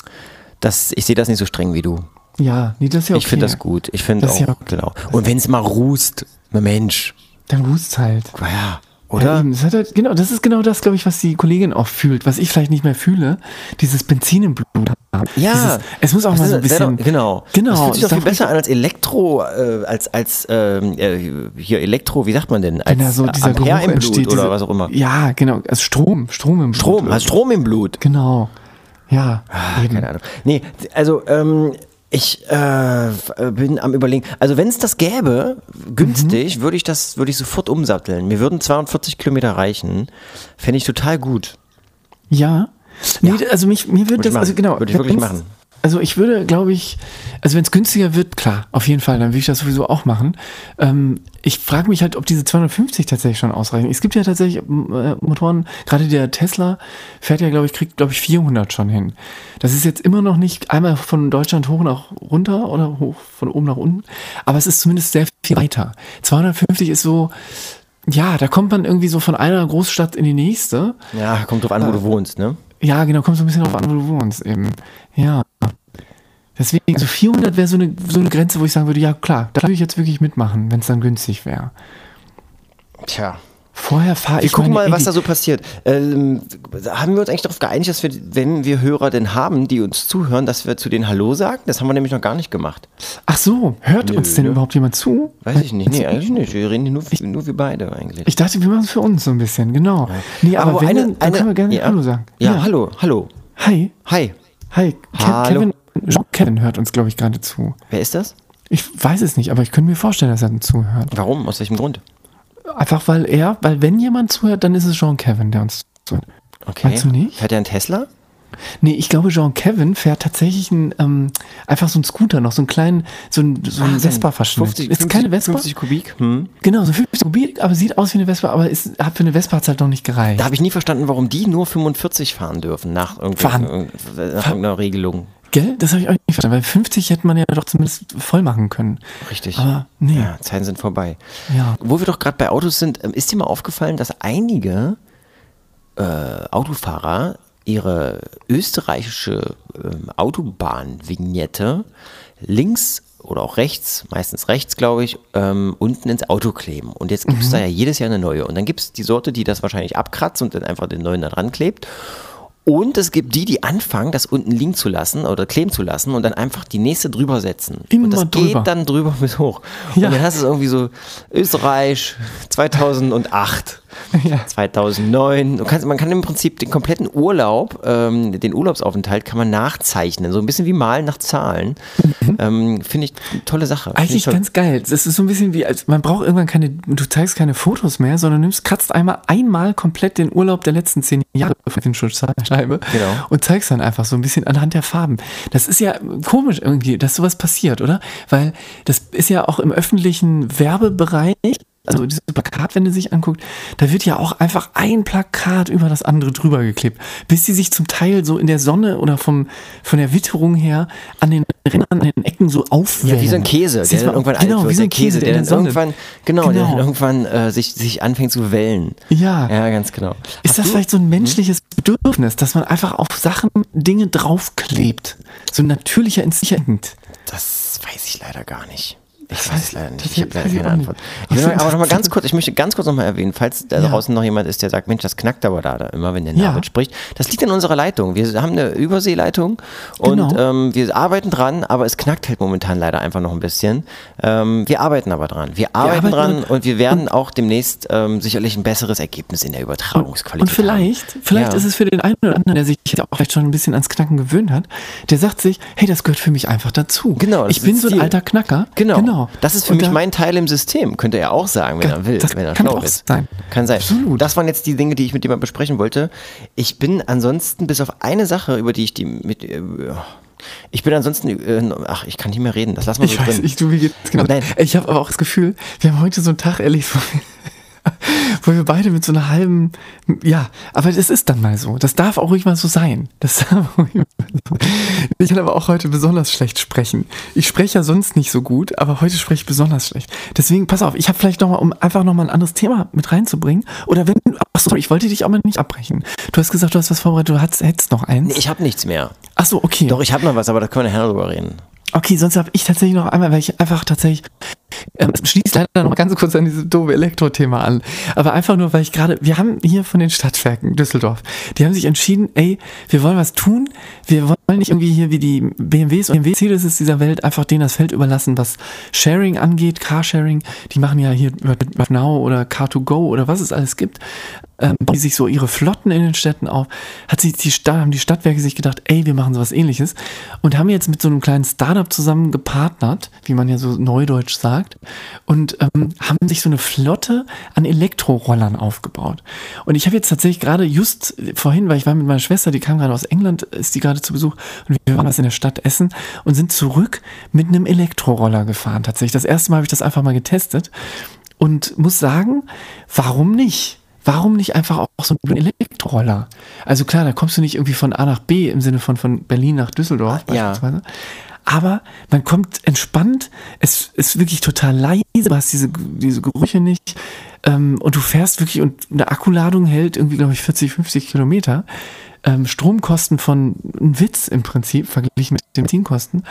dass ich sehe das nicht so streng wie du. Ja, nee, das ist ja okay. Ich finde das gut. Ich finde auch, ja okay. genau. Und wenn es mal rußt, Mensch, Dann hust's halt. ja, Oder? Ja, das halt, genau, das ist genau das, glaube ich, was die Kollegin auch fühlt, was ich vielleicht nicht mehr fühle. Dieses Benzin im Blut. Ja. Dieses, es muss auch Das mal so ein bisschen. Doch, genau. Genau. Das fühlt sich doch viel besser an als Elektro, äh, als, als ähm, äh, hier Elektro, wie sagt man denn? Als da so dieser Ampere Geruch im Blut entsteht. oder diese, was auch immer. Ja, genau. Also Strom, Strom im Blut. Strom, also Strom im Blut. Genau. Ja. Ah, Keine Ahnung. Nee, also ähm, ich äh, äh, bin am überlegen. Also wenn es das gäbe, Mhm. günstig, würde ich das, würde ich sofort umsatteln. Mir würden 42 Kilometer reichen. Fände ich total gut. Ja. Nee, also mich, mir Würde das, also machen. genau. Würde ich wirklich machen. Also ich würde, glaube ich, also wenn es günstiger wird, klar, auf jeden Fall, dann würde ich das sowieso auch machen. Ähm, ich frage mich halt, ob diese 250 tatsächlich schon ausreichen. Es gibt ja tatsächlich äh, Motoren, gerade der Tesla fährt ja, glaube ich, kriegt, glaube ich, 400 schon hin. Das ist jetzt immer noch nicht einmal von Deutschland hoch nach runter oder hoch von oben nach unten, aber es ist zumindest sehr viel weiter. 250 ist so, ja, da kommt man irgendwie so von einer Großstadt in die nächste. Ja, kommt drauf an, wo du wohnst, ne? Ja, genau, kommt so ein bisschen drauf an, wo du wohnst eben. Ja. Deswegen, so 400 wäre so eine, so eine Grenze, wo ich sagen würde, ja klar, da würde ich jetzt wirklich mitmachen, wenn es dann günstig wäre. Tja. Vorher fahre Wir ich gucken meine mal, was da so passiert. Ähm, haben wir uns eigentlich darauf geeinigt, dass wir, wenn wir Hörer denn haben, die uns zuhören, dass wir zu denen Hallo sagen? Das haben wir nämlich noch gar nicht gemacht. Ach so, hört uns denn ne? überhaupt jemand zu? Weiß ich nicht. Nee, eigentlich nicht. Wir reden nur, nur wir beide eigentlich. Ich dachte, wir machen es für uns so ein bisschen, genau. Nee, aber, wo wenn, dann, dann können wir gerne ja, Hallo sagen. Ja, hallo, hallo. Hi, Hi. hi. Ke Hallo. Kevin, Kevin hört uns, glaube ich, gerade zu. Wer ist das? Ich weiß es nicht, aber ich könnte mir vorstellen, dass er uns zuhört. Warum? Aus welchem Grund? Einfach weil er, weil wenn jemand zuhört, dann ist es Jean Kevin, der uns zuhört. Okay. Meinst du nicht? Fährt er einen Tesla? Nee, ich glaube, Jean Kevin fährt tatsächlich ein, ähm, einfach so einen Scooter, noch so einen kleinen, so ein, so ein Vespa-Verschnitt. 50, Ist keine Vespa? 50 Kubik? Hm. Genau, so 50 Kubik, aber sieht aus wie eine Vespa, aber ist, hat für eine Vespa halt noch nicht gereicht. Da habe ich nie verstanden, warum die nur 45 fahren dürfen nach, Fahren. nach irgendeiner Regelung. Gell? Das habe ich auch nicht verstanden, weil 50 hätte man ja doch zumindest voll machen können. Richtig. Aber nee. Ja, Zeiten sind vorbei. Ja. Wo wir doch gerade bei Autos sind, ähm, ist dir mal aufgefallen, dass einige äh, Autofahrer ihre österreichische ähm, Autobahnvignette links oder auch rechts, meistens rechts, glaube ich, ähm, unten ins Auto kleben. Und jetzt gibt es da ja jedes Jahr eine neue. Und dann gibt es die Sorte, die das wahrscheinlich abkratzt und dann einfach den neuen da dran klebt. Und es gibt die, die anfangen, das unten liegen zu lassen oder kleben zu lassen und dann einfach die nächste drüber setzen. Immer und das drüber. geht dann drüber (laughs) bis hoch. Ja. Und dann hast du es irgendwie so Österreich 2008, Ja. 2009. Du kannst, man kann im Prinzip den kompletten Urlaub, ähm, den Urlaubsaufenthalt kann man nachzeichnen. So ein bisschen wie Malen nach Zahlen. Ähm, Finde ich eine tolle Sache. Eigentlich toll. ganz geil. Das ist so ein bisschen wie, als man braucht irgendwann keine, du zeigst keine Fotos mehr, sondern nimmst, kratzt einmal einmal komplett den Urlaub der letzten zehn Jahre auf den Schutzscheibe Genau. und zeigst dann einfach so ein bisschen anhand der Farben. Das ist ja komisch irgendwie, dass sowas passiert, oder? Weil das ist ja auch im öffentlichen Werbebereich. Also diese Plakatwände sich anguckt, da wird ja auch einfach ein Plakat über das andere drüber geklebt, bis die sich zum Teil so in der Sonne oder vom, von der Witterung her an den Rändern, an den Ecken so aufwellen. Ja, wie so ein Käse, der dann irgendwann genau, alt wird. wie so ein Käse, der, dann irgendwann, genau, der dann Genau. irgendwann äh, sich, sich anfängt zu wellen. Ja. Ja, ganz genau. Ist Hast das du- vielleicht so ein menschliches Bedürfnis, dass man einfach auf Sachen Dinge draufklebt? So ein natürlicher Instinkt. Das weiß ich leider gar nicht. Ich weiß leider nicht. Ich habe leider keine. Antwort. Ich will aber noch mal das- ganz kurz, ich möchte ganz kurz noch mal erwähnen, falls da Ja. draußen noch jemand ist, der sagt, Mensch, das knackt aber da, da immer, wenn der Ja. David spricht. Das liegt an unserer Leitung. Wir haben eine Überseeleitung und Genau. ähm, wir arbeiten dran, aber es knackt halt momentan leider einfach noch ein bisschen. Ähm, wir arbeiten aber dran. Wir arbeiten arbeiten dran und wir werden auch demnächst ähm, sicherlich ein besseres Ergebnis in der Übertragungsqualität Und vielleicht, vielleicht Ja. ist es für den einen oder anderen, der sich auch vielleicht schon ein bisschen ans Knacken gewöhnt hat, der sagt sich, hey, das gehört für mich einfach dazu. Genau, Ich bin so ein alter Knacker. Genau. genau. Das ist für Und mich da- mein Teil im System, könnte er auch sagen, wenn er will, das wenn er kann schlau ist. sein. Kann sein. Absolut. Das waren jetzt die Dinge, die ich mit mal besprechen wollte. Ich bin ansonsten bis auf eine Sache, über die ich die mit äh, ich bin ansonsten äh, ach, ich kann nicht mehr reden. Das lassen wir so Ich weiß drin. nicht, du, wie geht's genau. Nein. Ich habe aber auch das Gefühl, wir haben heute so einen Tag erlebt, wo wir, beide mit so einer halben, ja, aber das ist dann mal so. Das darf auch ruhig mal so sein. Das darf (laughs) ruhig mal so. Ich kann aber auch heute besonders schlecht sprechen. Ich spreche ja sonst nicht so gut, aber heute spreche ich besonders schlecht. Deswegen, pass auf, ich habe vielleicht noch mal, um einfach noch mal ein anderes Thema mit reinzubringen. Oder wenn, ach so, ich wollte dich auch mal nicht abbrechen. Du hast gesagt, du hast was vorbereitet, du hast, hättest noch eins. Nee, ich habe nichts mehr. ach so, okay. Doch, ich habe noch was, aber da können wir nachher drüber reden. Okay, sonst habe ich tatsächlich noch einmal, weil ich einfach tatsächlich ähm, es schließt leider noch ganz kurz an dieses doofe Elektro-Thema an. Aber einfach nur, weil ich gerade, wir haben hier von den Stadtwerken Düsseldorf, die haben sich entschieden, ey, wir wollen was tun. Wir wollen nicht irgendwie hier wie die BMWs und Mercedes dieser Welt einfach denen das Feld überlassen, was Sharing angeht, Carsharing. Die machen ja hier mit Now oder Car2Go oder was es alles gibt. Ähm, bauen die sich so ihre Flotten in den Städten auf, hat sich die, haben die Stadtwerke sich gedacht, ey, wir machen sowas ähnliches. Und haben jetzt mit so einem kleinen Startup zusammen gepartnert, wie man ja so neudeutsch sagt, und ähm, haben sich so eine Flotte an Elektrorollern aufgebaut. Und ich habe jetzt tatsächlich gerade just vorhin, weil ich war mit meiner Schwester, die kam gerade aus England, ist die gerade zu Besuch und wir waren was in der Stadt Essen und sind zurück mit einem Elektroroller gefahren. Tatsächlich. Das erste Mal habe ich das einfach mal getestet und muss sagen, warum nicht? Warum nicht einfach auch so ein Elektroroller? Also klar, da kommst du nicht irgendwie von A nach B im Sinne von von Berlin nach Düsseldorf beispielsweise. Ja. Aber man kommt entspannt, es ist wirklich total leise, du hast diese, diese Gerüche nicht ähm, und du fährst wirklich und eine Akkuladung hält irgendwie, glaube ich, 40, 50 Kilometer ähm, Stromkosten von ein Witz im Prinzip verglichen mit den Benzinkosten.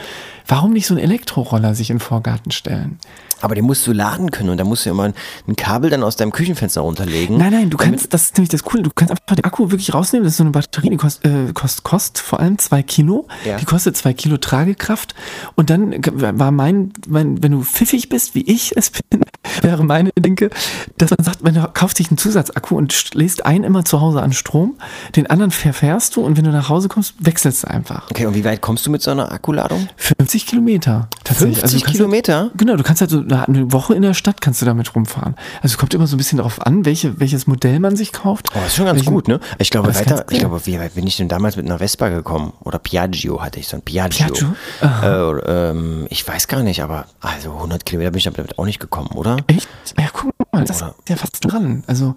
Warum nicht so ein Elektroroller sich in den Vorgarten stellen? Aber den musst du laden können und da musst du immer ein, ein Kabel dann aus deinem Küchenfenster runterlegen. Nein, nein, du kannst, das ist nämlich das Coole, du kannst einfach den Akku wirklich rausnehmen. Das ist so eine Batterie, die kostet, äh, kostet, kostet vor allem zwei Kilo. Ja. Die kostet zwei Kilo Tragekraft. Und dann war mein, mein, wenn du pfiffig bist, wie ich es bin, wäre meine Denke, dass man sagt, man kauft sich einen Zusatzakku und lässt einen immer zu Hause an Strom, den anderen verfährst du und wenn du nach Hause kommst, wechselst du einfach. Okay, und wie weit kommst du mit so einer Akkuladung? 50 Kilometer. Tatsächlich. 50 also Kilometer? Halt, genau, du kannst halt so eine Woche in der Stadt kannst du damit rumfahren. Also es kommt immer so ein bisschen darauf an, welche, welches Modell man sich kauft. Oh, das ist schon ganz Welchen, gut, ne? Ich glaube, weiter, ich glaube, wie weit bin ich denn damals mit einer Vespa gekommen? Oder Piaggio hatte ich so ein Piaggio. Piaggio? Äh, ähm, ich weiß gar nicht, aber also 100 Kilometer bin ich damit auch nicht gekommen, oder? Echt? Ja, guck mal, das oder? ist ja fast dran. Also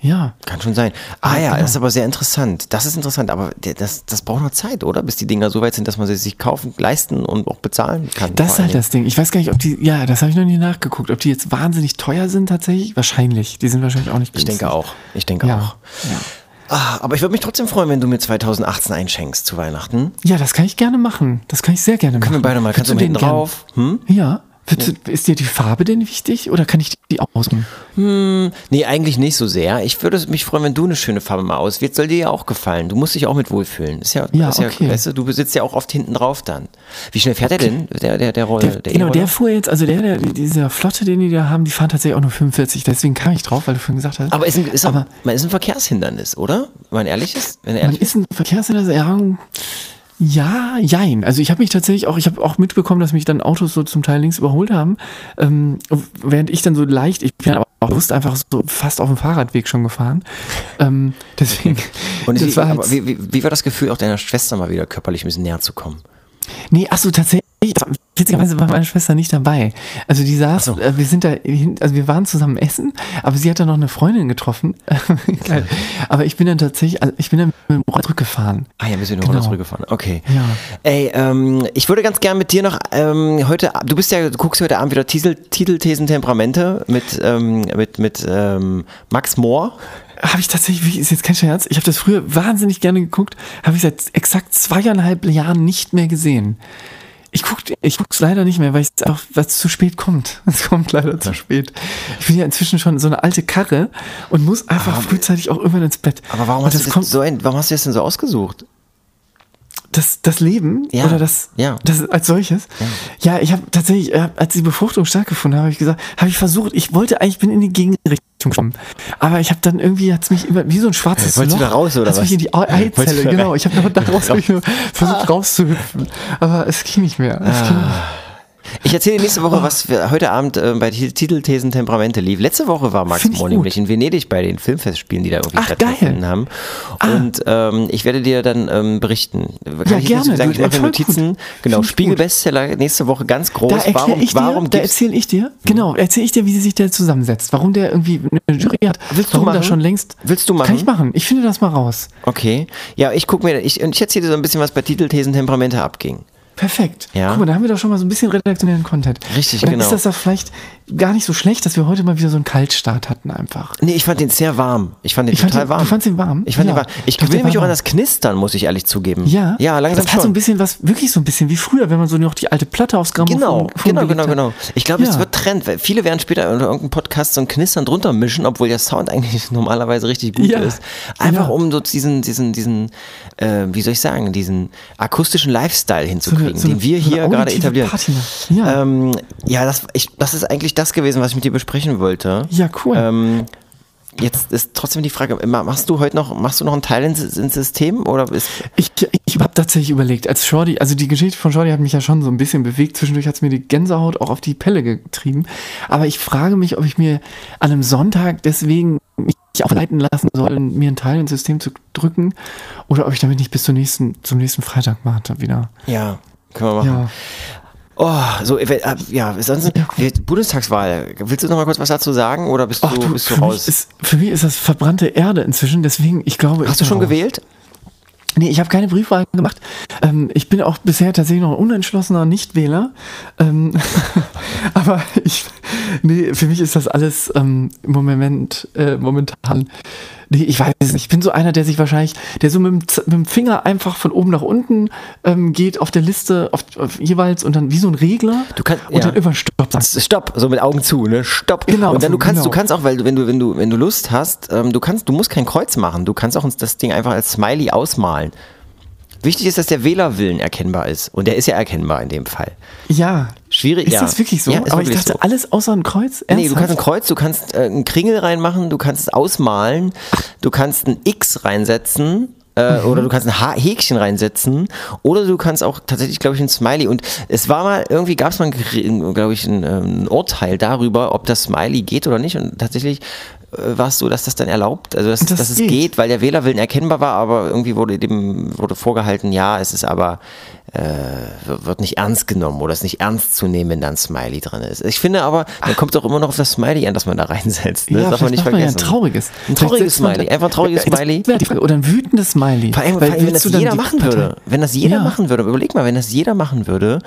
ja. Kann schon sein. Ah, ja, genau. das ist aber sehr interessant. Das ist interessant, aber das, das braucht noch Zeit, oder? Bis die Dinger so weit sind, dass man sie sich kaufen, leisten und auch bezahlen kann. Das ist halt das Ding. Ich weiß gar nicht, ob die, ja, das habe ich noch nie nachgeguckt, ob die jetzt wahnsinnig teuer sind tatsächlich. Wahrscheinlich. Die sind wahrscheinlich auch nicht günstig. Ich denke auch. Ich denke ja. auch. Ja. Ah, aber ich würde mich trotzdem freuen, wenn du mir 2018 einschenkst zu Weihnachten. Ja, das kann ich gerne machen. Das kann ich sehr gerne machen. Können wir beide mal. Kannst, Kannst du den drauf? Hm? Ja. Ist dir die Farbe denn wichtig oder kann ich die aussuchen? Hm, nee, eigentlich nicht so sehr. Ich würde mich freuen, wenn du eine schöne Farbe mal auswählst. Soll dir ja auch gefallen. Du musst dich auch mit wohlfühlen. Ist ja, ja, ist ja okay. weißt du, du besitzt ja auch oft hinten drauf dann. Wie schnell fährt okay. er denn? Der, der, der Roller? Der, genau, der fuhr jetzt, also der, der, dieser Flotte, den die da haben, die fahren tatsächlich auch nur 45. Deswegen kam ich drauf, weil du vorhin gesagt hast. Aber ist ein, ist aber, man ist ein Verkehrshindernis, oder? Wenn man ehrlich ist? Wenn ehrlich man ist ein Verkehrshindernis, ja. Ja, jein. Also ich habe mich tatsächlich auch, ich habe auch mitbekommen, dass mich dann Autos so zum Teil links überholt haben, ähm, während ich dann so leicht, ich bin aber auch bewusst einfach so fast auf dem Fahrradweg schon gefahren. Ähm, deswegen. (laughs) Und wie, war halt, wie, wie, wie, war das Gefühl, auch deiner Schwester mal wieder körperlich ein bisschen näher zu kommen? Nee, achso, tatsächlich witzigerweise war meine Schwester nicht dabei. Also die saß, so. äh, wir sind da, also wir waren zusammen essen, aber sie hat dann noch eine Freundin getroffen. (laughs) aber ich bin dann tatsächlich, also ich bin dann mit dem Roller zurückgefahren. Ah ja, wir sind mit dem Roller genau. zurückgefahren. Okay. Ja. Ey, ähm, ich würde ganz gern mit dir noch ähm, heute, du bist ja, du guckst heute Abend wieder Titel, Titelthesen Temperamente mit, ähm, mit, mit ähm, Max Mohr habe ich tatsächlich, ist jetzt kein Scherz, ich habe das früher wahnsinnig gerne geguckt, habe ich seit exakt zweieinhalb Jahren nicht mehr gesehen. Ich gucke ich guck's leider nicht mehr, weil es auch was zu spät kommt. (laughs) Es kommt leider zu spät. Ich bin ja inzwischen schon so eine alte Karre und muss einfach aber, frühzeitig auch irgendwann ins Bett. Aber warum hast, du so ein, warum hast du das denn so ausgesucht? Das, das Leben ja, oder das, ja. das als solches. Ja, ja ich habe tatsächlich, äh, als die Befruchtung stattgefunden habe, ich gesagt, habe ich versucht, ich wollte eigentlich, bin in die Gegenrichtung kommen, aber ich habe dann irgendwie, hat es mich immer, wie so ein schwarzes Loch, du da raus oder was? mich in die Eizelle, genau, ich habe daraus hab ich nur versucht ah. (laughs) rauszuhüpfen, aber es ging nicht mehr. Es ging nicht. Ich erzähle nächste Woche, oh. was heute Abend äh, bei Titelthesen Temperamente lief. Letzte Woche war Max Mohr nämlich in Venedig bei den Filmfestspielen, die da irgendwie Ach, stattgefunden geil. haben. Ah. Und ähm, ich werde dir dann ähm, berichten. Kann ja, ich gerne. Sagen, ich mache Notizen. Gut. Genau, Spiegel-Bestseller nächste Woche ganz groß. Da warum, ich dir, warum da erzähle ich dir, genau, erzähle ich dir, wie sie sich der zusammensetzt. Warum der irgendwie eine Jury hat. Willst warum du machen? da schon längst. Willst du machen? Kann ich machen. Ich finde das mal raus. Okay. Ja, ich gucke mir, ich, ich erzähle dir so ein bisschen, was bei Titelthesen Temperamente abging. Perfekt. Ja. Guck mal, da haben wir doch schon mal so ein bisschen redaktionellen Content. Richtig, dann genau. Ist das doch vielleicht gar nicht so schlecht, dass wir heute mal wieder so einen Kaltstart hatten einfach. Nee, ich fand den sehr warm. Ich fand den Ich fand total den- warm. du fandst ihn warm? Ich fand Ja. den warm. Ich gewöhne mich auch an das Knistern, muss ich ehrlich zugeben. Ja, Ja, langsam das hat so schon. ein bisschen was, wirklich so ein bisschen wie früher, wenn man so noch die alte Platte aufs Grammophon Genau, genau, genau, hat. genau. Ich glaube, es Ja. wird Trend, weil viele werden später unter irgendeinem Podcast so ein Knistern drunter mischen, obwohl der Sound eigentlich (laughs) normalerweise richtig gut Ja, ist. Einfach um so diesen, diesen, diesen, äh, wie soll ich sagen, diesen akustischen Lifestyle So hinzukriegen, eine- so eine- den wir so hier gerade auditive etablieren. Ja. Ähm, ja, das, ich, das ist eigentlich das gewesen, was ich mit dir besprechen wollte. Ja, cool. Ähm, jetzt ist trotzdem die Frage, ma- machst du heute noch, machst du noch einen Teil ins, ins System oder ist, Ich, ich habe tatsächlich überlegt, als Shorty, also die Geschichte von Shorty hat mich ja schon so ein bisschen bewegt. Zwischendurch hat es mir die Gänsehaut auch auf die Pelle getrieben. Aber ich frage mich, ob ich mir an einem Sonntag deswegen mich auch leiten lassen soll, mir einen Teil ins System zu drücken oder ob ich damit nicht bis zum nächsten, zum nächsten Freitag mache wieder. ja, können wir machen. Ja. Oh, so, äh, äh, ja, sonst, Bundestagswahl. Willst du noch mal kurz was dazu sagen oder bist Ach du, du, bist du für, mich raus? ist, für mich ist das verbrannte Erde inzwischen, deswegen, ich glaube. Hast du schon raus. gewählt? Nee, ich habe keine Briefwahl gemacht. Ähm, ich bin auch bisher tatsächlich noch ein unentschlossener Nichtwähler. Ähm, (laughs) aber ich, nee, für mich ist das alles ähm, im Moment, äh, momentan. Nee, ich weiß es nicht. Ich bin so einer, der sich wahrscheinlich, der so mit dem, mit dem Finger einfach von oben nach unten ähm, geht auf der Liste, auf, auf jeweils und dann wie so ein Regler Du kannst- und ja. dann irgendwann Stopp sagt. Stopp, so mit Augen zu, ne? Stopp. Genau, Und dann so, du kannst, genau. du kannst auch, weil du, wenn du, wenn du, wenn du Lust hast, ähm, du kannst, du musst kein Kreuz machen. Du kannst auch uns das Ding einfach als Smiley ausmalen. Wichtig ist, dass der Wählerwillen erkennbar ist. Und der ist ja erkennbar in dem Fall. Ja. Schwierig, Ist ja. das wirklich so? Ja, aber ich wirklich dachte, so. alles außer ein Kreuz? Nee, du Ernsthaft? kannst ein Kreuz, du kannst äh, einen Kringel reinmachen, du kannst es ausmalen, du kannst ein X reinsetzen. Äh, Mhm. Oder du kannst ein ha Häkchen reinsetzen oder du kannst auch tatsächlich, glaube ich, ein Smiley. Und es war mal, irgendwie gab es mal, glaube ich, ein, ähm, ein Urteil darüber, ob das Smiley geht oder nicht. Und tatsächlich äh, war es so, dass das dann erlaubt, also dass, das dass es geht. geht, weil der Wählerwillen erkennbar war, aber irgendwie wurde dem wurde vorgehalten, ja, es ist aber wird nicht ernst genommen oder ist nicht ernst zu nehmen, wenn da ein Smiley drin ist. Ich finde aber, dann kommt auch immer noch auf das Smiley an, das man da reinsetzt. Ne? Ja, das darf man nicht macht man ja vergessen. ein trauriges. Ein trauriges man- Smiley, einfach ein trauriges Ja, Smiley. Frage. Oder ein wütendes Smiley. Vor allem, vor Weil allem wenn das jeder machen Partei- würde. Wenn das jeder Ja. machen würde, überleg mal, wenn das jeder machen würde,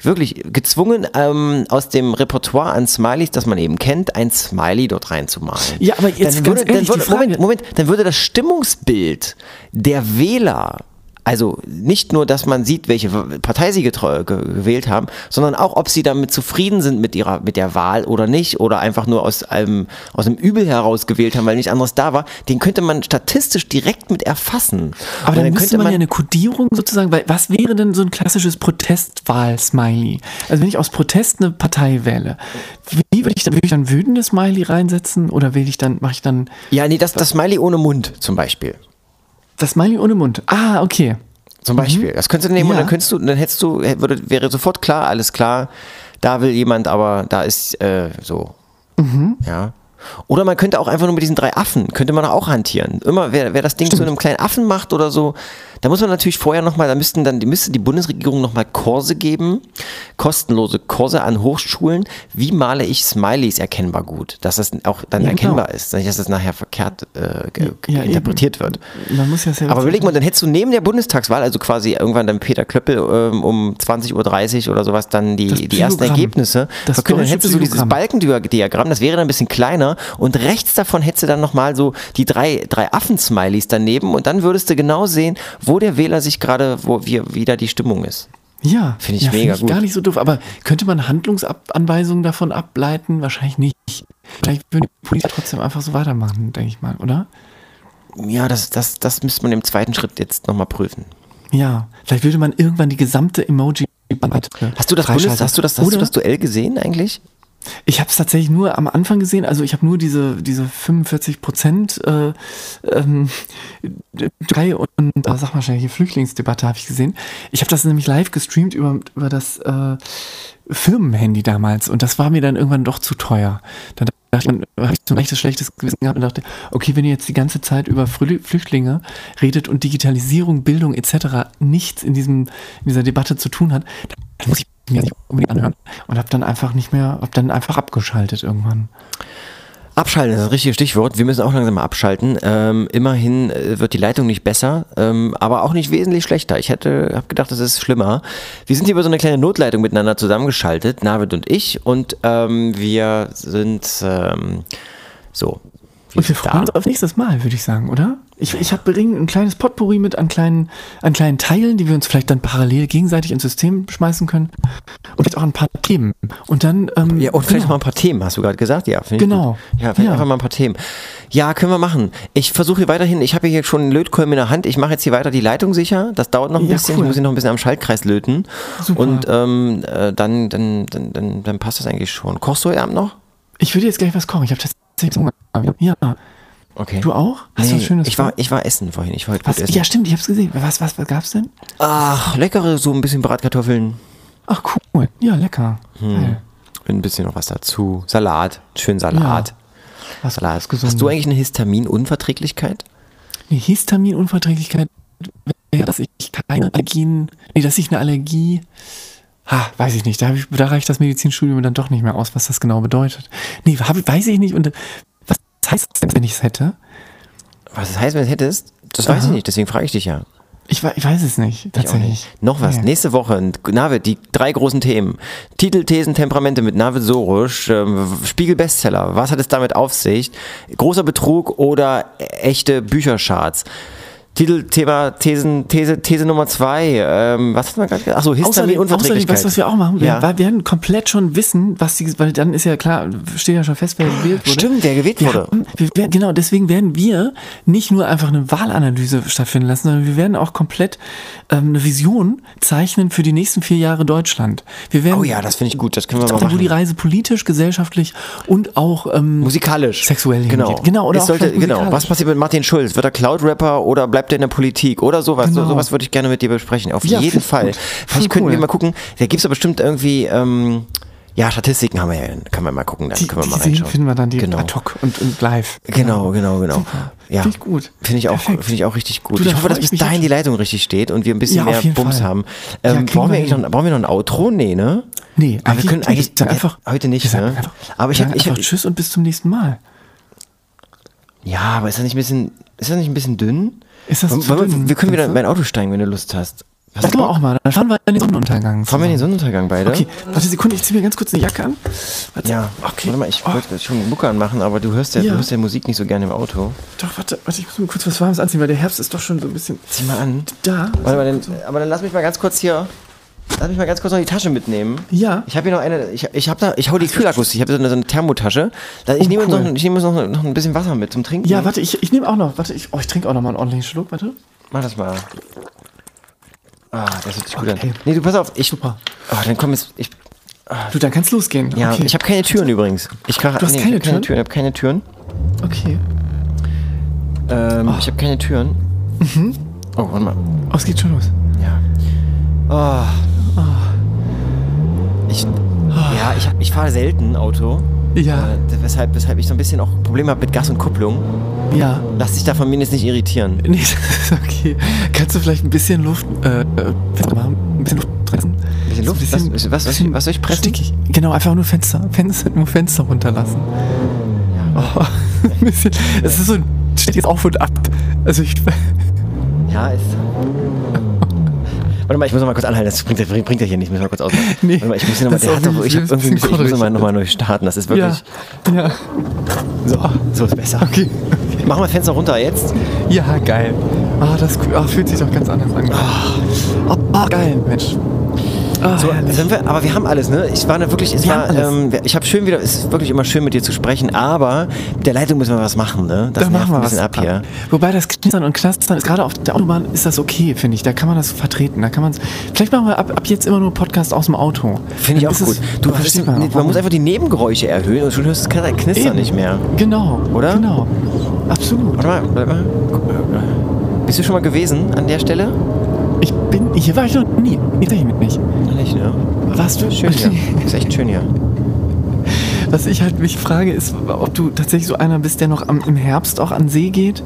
wirklich gezwungen ähm, aus dem Repertoire an Smileys, das man eben kennt, ein Smiley dort reinzumalen. Ja, aber jetzt dann würde, ehrlich, dann würde, Moment, Moment, dann würde das Stimmungsbild der Wähler also nicht nur, dass man sieht, welche Partei sie gewählt haben, sondern auch, ob sie damit zufrieden sind mit ihrer mit der Wahl oder nicht oder einfach nur aus einem aus einem Übel heraus gewählt haben, weil nichts anderes da war. Den könnte man statistisch direkt mit erfassen. Aber Und dann müsste man ja eine Kodierung sozusagen, weil was wäre denn so ein klassisches Protestwahl-Smiley? Also wenn ich aus Protest eine Partei wähle, wie würde ich dann, würde ich dann wütendes Smiley reinsetzen oder wähle ich dann, mache ich dann Ja, nee, das, das Smiley ohne Mund zum Beispiel. Das Smiley ohne Mund? Ah, okay. Zum Beispiel. Das könntest du nehmen und Ja. dann könntest du, dann hättest du, würde, wäre sofort klar, alles klar, da will jemand, aber da ist äh, so. Ja. Oder man könnte auch einfach nur mit diesen drei Affen, könnte man auch hantieren. Immer, wer, wer das Ding zu einem kleinen Affen macht oder so, da muss man natürlich vorher nochmal, da müssten dann, die müsste die Bundesregierung nochmal Kurse geben, kostenlose Kurse an Hochschulen. Wie male ich Smileys erkennbar gut? Dass das auch dann Ja, erkennbar genau. ist, nicht, dass das nachher verkehrt äh, Ja, interpretiert wird. Man muss ja Aber überleg mal, dann hättest du neben der Bundestagswahl, also quasi irgendwann dann Peter Klöppel ähm, um 20.30 Uhr oder sowas, dann die, die ersten. Ergebnisse. Das dann hättest du dieses. Balkendiagramm, das wäre dann ein bisschen kleiner und rechts davon hättest du dann nochmal so die drei, drei Affen-Smileys daneben und dann würdest du genau sehen, wo der Wähler sich gerade, wo wie, wie da die Stimmung ist. Ja, Finde ich ja, mega find gut. gar nicht so doof. Aber könnte man Handlungsanweisungen davon ableiten? Wahrscheinlich nicht. Vielleicht würden die Politiker trotzdem einfach so weitermachen, denke ich mal, oder? Ja, das, das, das müsste man im zweiten Schritt jetzt nochmal prüfen. Ja, vielleicht würde man irgendwann die gesamte Emoji-Bandbreite Hast du das. Bundes, hast du das, hast Oder du das Duell gesehen eigentlich? Ich habe es tatsächlich nur am Anfang gesehen, also ich habe nur diese, diese 45 Prozent äh, ähm, Türkei und äh, sag mal schnell, hier Flüchtlingsdebatte habe ich gesehen. Ich habe das nämlich live gestreamt über, über das äh, Firmenhandy damals und das war mir dann irgendwann doch zu teuer. Dann dachte ich, habe ich so ein echtes schlechtes Gewissen gehabt und dachte, okay, wenn ihr jetzt die ganze Zeit über Flüchtlinge redet und Digitalisierung, Bildung etc. nichts in, diesem, in dieser Debatte zu tun hat, dann muss ich mir nicht unbedingt anhören und habe dann einfach nicht mehr, habe dann einfach abgeschaltet irgendwann. Abschalten ist das richtige Stichwort. Wir müssen auch langsam mal abschalten. Ähm, immerhin äh, wird die Leitung nicht besser, ähm, aber auch nicht wesentlich schlechter. Ich hätte, habe gedacht, das ist schlimmer. Wir sind hier über so eine kleine Notleitung miteinander zusammengeschaltet, Navid und ich, und ähm, wir sind ähm, so. Und wir freuen uns auf nächstes Mal, würde ich sagen, oder? Ich, ich habe ein kleines Potpourri mit an kleinen, an kleinen Teilen, die wir uns vielleicht dann parallel gegenseitig ins System schmeißen können. Und vielleicht auch ein paar Themen. Und dann. Ähm, Ja, und vielleicht mal ein paar Themen, hast du gerade gesagt? Ja, Genau. Ja, vielleicht Ja. einfach mal ein paar Themen. Ja, können wir machen. Ich versuche hier weiterhin, ich habe hier schon einen Lötkolben in der Hand, ich mache jetzt hier weiter die Leitung sicher. Das dauert noch ein Ja, bisschen, cool. ich muss hier noch ein bisschen am Schaltkreis löten. Super. Und ähm, äh, dann, dann, dann, dann, dann passt das eigentlich schon. Kochst du heute Abend noch? Ich würde jetzt gleich was kochen. Ich habe tatsächlich. Ja. Okay. Du auch? Hast du Nee, was Schönes ich war, ich war essen vorhin, ich war heute was? essen. Ja, stimmt, ich habe es gesehen. Was, was, was gab's denn? Ach, leckere, so ein bisschen Bratkartoffeln, Ach, cool. Ja, lecker. Hm. Ein bisschen noch was dazu. Salat, schön Salat. Was, Salat. was. Hast du eigentlich eine Histaminunverträglichkeit? Eine Histaminunverträglichkeit wäre, dass ich keine Allergien, nee, dass ich eine Allergie, ha, weiß ich nicht, da, ich, da reicht das Medizinstudium dann doch nicht mehr aus, was das genau bedeutet. Nee, hab, weiß ich nicht und was heißt das denn, wenn ich es hätte? Was das heißt, wenn du es hättest? Das weiß ich Aha. nicht, deswegen frage ich dich ja. Ich, ich weiß es nicht, tatsächlich. nicht. Noch was. Nee. Nächste Woche, Navid, die drei großen Themen. Titel, Thesen, Temperamente mit Navid Sorusch, ähm, Spiegel Bestseller. Was hat es damit auf sich? Großer Betrug oder echte Büchercharts? Titel, Thema, Thesen, These, These Nummer zwei. Ähm, was hat man gerade gesagt? Achso, Außerdem, außerdem, Histaminunverträglichkeit. weißt du, was wir auch machen? Ja. weil wir werden komplett schon wissen, was die, weil dann ist ja klar, steht ja schon fest, wer gewählt wurde. Stimmt, wer gewählt wurde. haben- wir genau, deswegen werden wir nicht nur einfach eine Wahlanalyse stattfinden lassen, sondern wir werden auch komplett ähm, eine Vision zeichnen für die nächsten vier Jahre Deutschland. Wir werden Oh ja, das finde ich gut. Das können wir mal wo die machen. Reise politisch, gesellschaftlich und auch ähm, Musikalisch. Sexuell Genau. hingeht. Genau, oder es auch sollte, genau. Was passiert mit Martin Schulz? Wird er Cloud-Rapper oder bleibt er in der Politik oder sowas? Genau. So, sowas würde ich gerne mit dir besprechen. Auf Ja, jeden find Fall. gut. Vielleicht könnten wir cool. mal gucken. Da gibt es bestimmt irgendwie, ähm, ja, Statistiken haben wir ja. Kann man mal gucken, dann die, können wir mal reinschauen. finden wir dann die genau. ad hoc und, und live. Genau, genau, genau. Ja. Finde ich gut. Finde ich, auch- finde ich auch richtig gut. Du, ich hoffe, dass bis dahin die Leitung richtig steht und wir ein bisschen Ja, mehr Bums Fall. haben. Ja, Ähm, kriegen brauchen, wir wir noch, brauchen wir noch ein Outro? Nee, ne? Nee, Aber wir können eigentlich sag einfach, heute nicht, wir ne? Einfach, Aber ich wir hab- sagen ich hab- einfach Tschüss und bis zum nächsten Mal. Ja, aber ist das nicht ein bisschen, ist das nicht ein bisschen dünn? Ist das Wollen- dünn, wir können wieder in mein Auto steigen, wenn du Lust hast. Das können wir auch mal. Dann fahren wir in den Sonnenuntergang. Fahren wir in den. Sonnenuntergang beide? Okay, warte Sekunde, ich ziehe mir ganz kurz eine Jacke an. Warte. Ja, okay. Warte mal, ich Oh, wollte schon den Mucke anmachen, aber du hörst ja, Ja. du hörst ja Musik nicht so gerne im Auto. Doch, warte, warte, ich muss mir kurz was Warmes anziehen, weil der Herbst ist doch schon so ein bisschen Zieh mal an. da. Warte mal, dann, aber dann lass mich mal ganz kurz hier, lass mich mal ganz kurz noch die Tasche mitnehmen. Ja. Ich habe hier noch eine, ich, ich habe da, ich hau die Kühlakkus, ich habe so eine, so eine Thermotasche. Da, ich Oh, nehme uns cool. noch, ich nehme uns noch, noch ein bisschen Wasser mit zum Trinken. Ja, warte, ich, ich nehme auch noch. Warte, ich, oh, ich trinke auch noch mal einen ordentlichen Schluck, warte. Mach das mal. Ah, das hört sich gut Okay. an. Nee, du pass auf, ich, Super. oh, dann komm jetzt, ich, Du, dann kann's losgehen. ja, okay. ich habe keine Türen übrigens. Ich kann, Du hast nee, keine ich hab keine Türen? Türen? Ich habe keine Türen. okay. Ähm, Ich habe keine Türen. Oh, warte mal. Oh, es geht schon los. Ja. Oh. Ich, ja, ich, ich fahre selten Auto. Ja, Äh, weshalb, weshalb ich so ein bisschen auch Probleme habe mit Gas und Kupplung. ja. Lass dich da von mir jetzt nicht irritieren. Nee, (laughs) ist okay. Kannst du vielleicht ein bisschen Luft, äh, äh, machen? Ein bisschen Luft pressen? Ein bisschen Luft? Was- was- was- was soll ich pressen? Stickig. Genau, einfach nur Fenster, Fenster, nur Fenster runterlassen. Oh, (laughs) ein bisschen. Es ist so ein stetiges Auf und Ab. Also ich, Ja, ist. Warte mal, ich muss noch mal kurz anhalten, das bringt, bringt, bringt ja hier nicht, müssen wir mal kurz ausmachen. Nee, Warte mal, ich muss hier noch mal, der hat doch, ich hab irgendwie, ich muss noch mal, kodderig. noch mal neu starten, das ist ja, wirklich, ja, so, so ist besser. okay. Machen wir das Fenster runter jetzt. Ja, geil. Ah, das ah, fühlt sich doch ganz anders an. Ah, ah, geil, Mensch. Ah, So, sind wir, aber wir haben alles, ne? Ich war da wirklich, es Wir war, ähm, ich habe schön wieder, es ist wirklich immer schön mit dir zu sprechen, aber mit der Leitung müssen wir was machen, ne? Das da nervt machen wir ein was bisschen ab hier. Wobei das Knistern und Knastern ist gerade auf der Autobahn ist das okay, finde ich. Da kann man das vertreten. Da kann man Vielleicht machen wir ab, ab jetzt immer nur Podcast aus dem Auto. Finde ich Dann auch gut. es- Du, verstehst man, man muss einfach die Nebengeräusche erhöhen und schon hörst du das Knistern Eben. nicht mehr. Genau. Oder? Genau. Absolut. Warte mal. Guck mal. Bist du schon mal gewesen an der Stelle? Ich bin. Hier war ich noch nie. Ich mit nicht. Nicht, ne? Warst du? Schön hier. (laughs) Ist echt schön hier. Was ich halt mich frage, ist, ob du tatsächlich so einer bist, der noch am, im Herbst auch an See geht.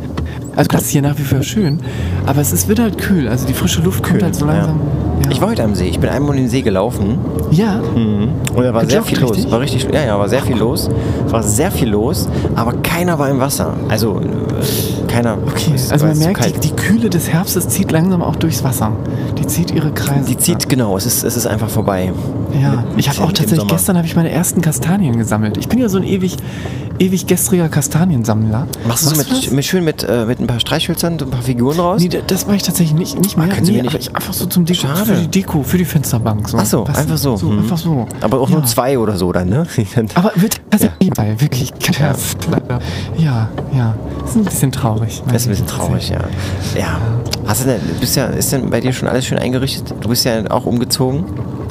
Also das ist hier nach wie vor schön, aber es ist, wird halt kühl. Also die frische Luft kommt Kühl, halt so ja. langsam. Ja. Ich war heute am See. Ich bin einmal um den See gelaufen. Ja. Und da war sehr viel los. richtig? War richtig, ja, ja, war sehr viel los. Es war sehr viel los, aber keiner war im Wasser. Also äh, keiner. Okay, also man merkt, die, die Kühle des Herbstes zieht langsam auch durchs Wasser. Die zieht ihre Kreise. Die zieht genau. Es ist, es ist einfach vorbei. Ja, Mit- ich habe auch tatsächlich gestern habe ich meine ersten Kastanien gesammelt. Ich bin ja so ein ewig, ewig gestriger Kastaniensammler. Machst du so das? mit, mit schön mit, äh, mit ein paar Streichhölzern, so ein paar Figuren raus? Nee, da- das mache ich tatsächlich nicht, nicht mehr. Ah, können Sie nee, mir nicht- ich einfach so zum Deko, Schade. für die Deko, für die Fensterbank. So. Ach so, du? einfach so. so Mhm. Einfach so. aber auch ja. nur zwei oder so dann, ne? (laughs) Aber wird tatsächlich bei, wirklich. Ja. leider. ja, ja. Das ist ein bisschen traurig. Das ist ein bisschen traurig, ja. Ja. Hast du denn, bist ja, ist denn bei dir schon alles schön eingerichtet? Du bist ja auch umgezogen.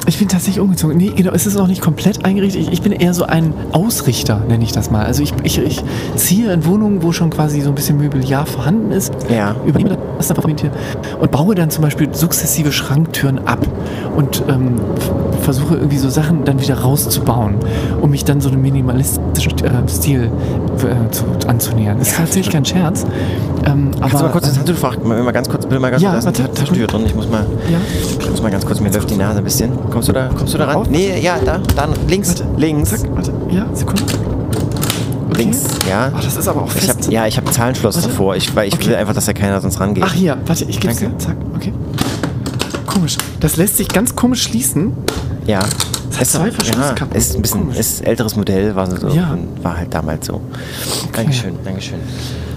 Ich bin tatsächlich umgezogen. Nee, genau, es ist noch nicht komplett eingerichtet. Ich, ich bin eher so ein Ausrichter, nenne ich das mal. Also ich, ich, ich ziehe in Wohnungen, wo schon quasi so ein bisschen Mobiliar vorhanden ist. Ja. Übernehme das dann von hier und baue dann zum Beispiel sukzessive Schranktüren ab und ähm, versuche irgendwie so Sachen dann wieder rauszubauen, um mich dann so einem minimalistischen äh, Stil äh, zu, anzunähern. Das ist Ja, tatsächlich kein Scherz. Ähm, aber, du mal kurz das ähm, Handtuch fragen? Mal, ganz kurz, bitte mal ganz Ja, kurz. Da ist ein warte. Taschentücher drin. Ich muss mal, ja, ich muss mal ganz kurz, mir läuft die Nase ein bisschen. Kommst du da, kommst du da ran? Auf? Nee, ja, da, da, links, Warte. links, zack, warte, ja, Sekunde. Okay. links, ja. Ach, das ist aber auch Ich hab, fest. ja, ich habe Zahlenschloss Warte. davor, ich, weil ich Okay. will einfach, dass da keiner sonst rangeht. Ach hier, warte, ich geb's Danke. dir. Zack, okay. Komisch. Das lässt sich ganz komisch schließen. Ja. Hat Ist zwei Verschlusskappen. Ja, ist ein bisschen, Komisch. ist älteres Modell, war, so, Ja. war halt damals so. Dankeschön, Dankeschön.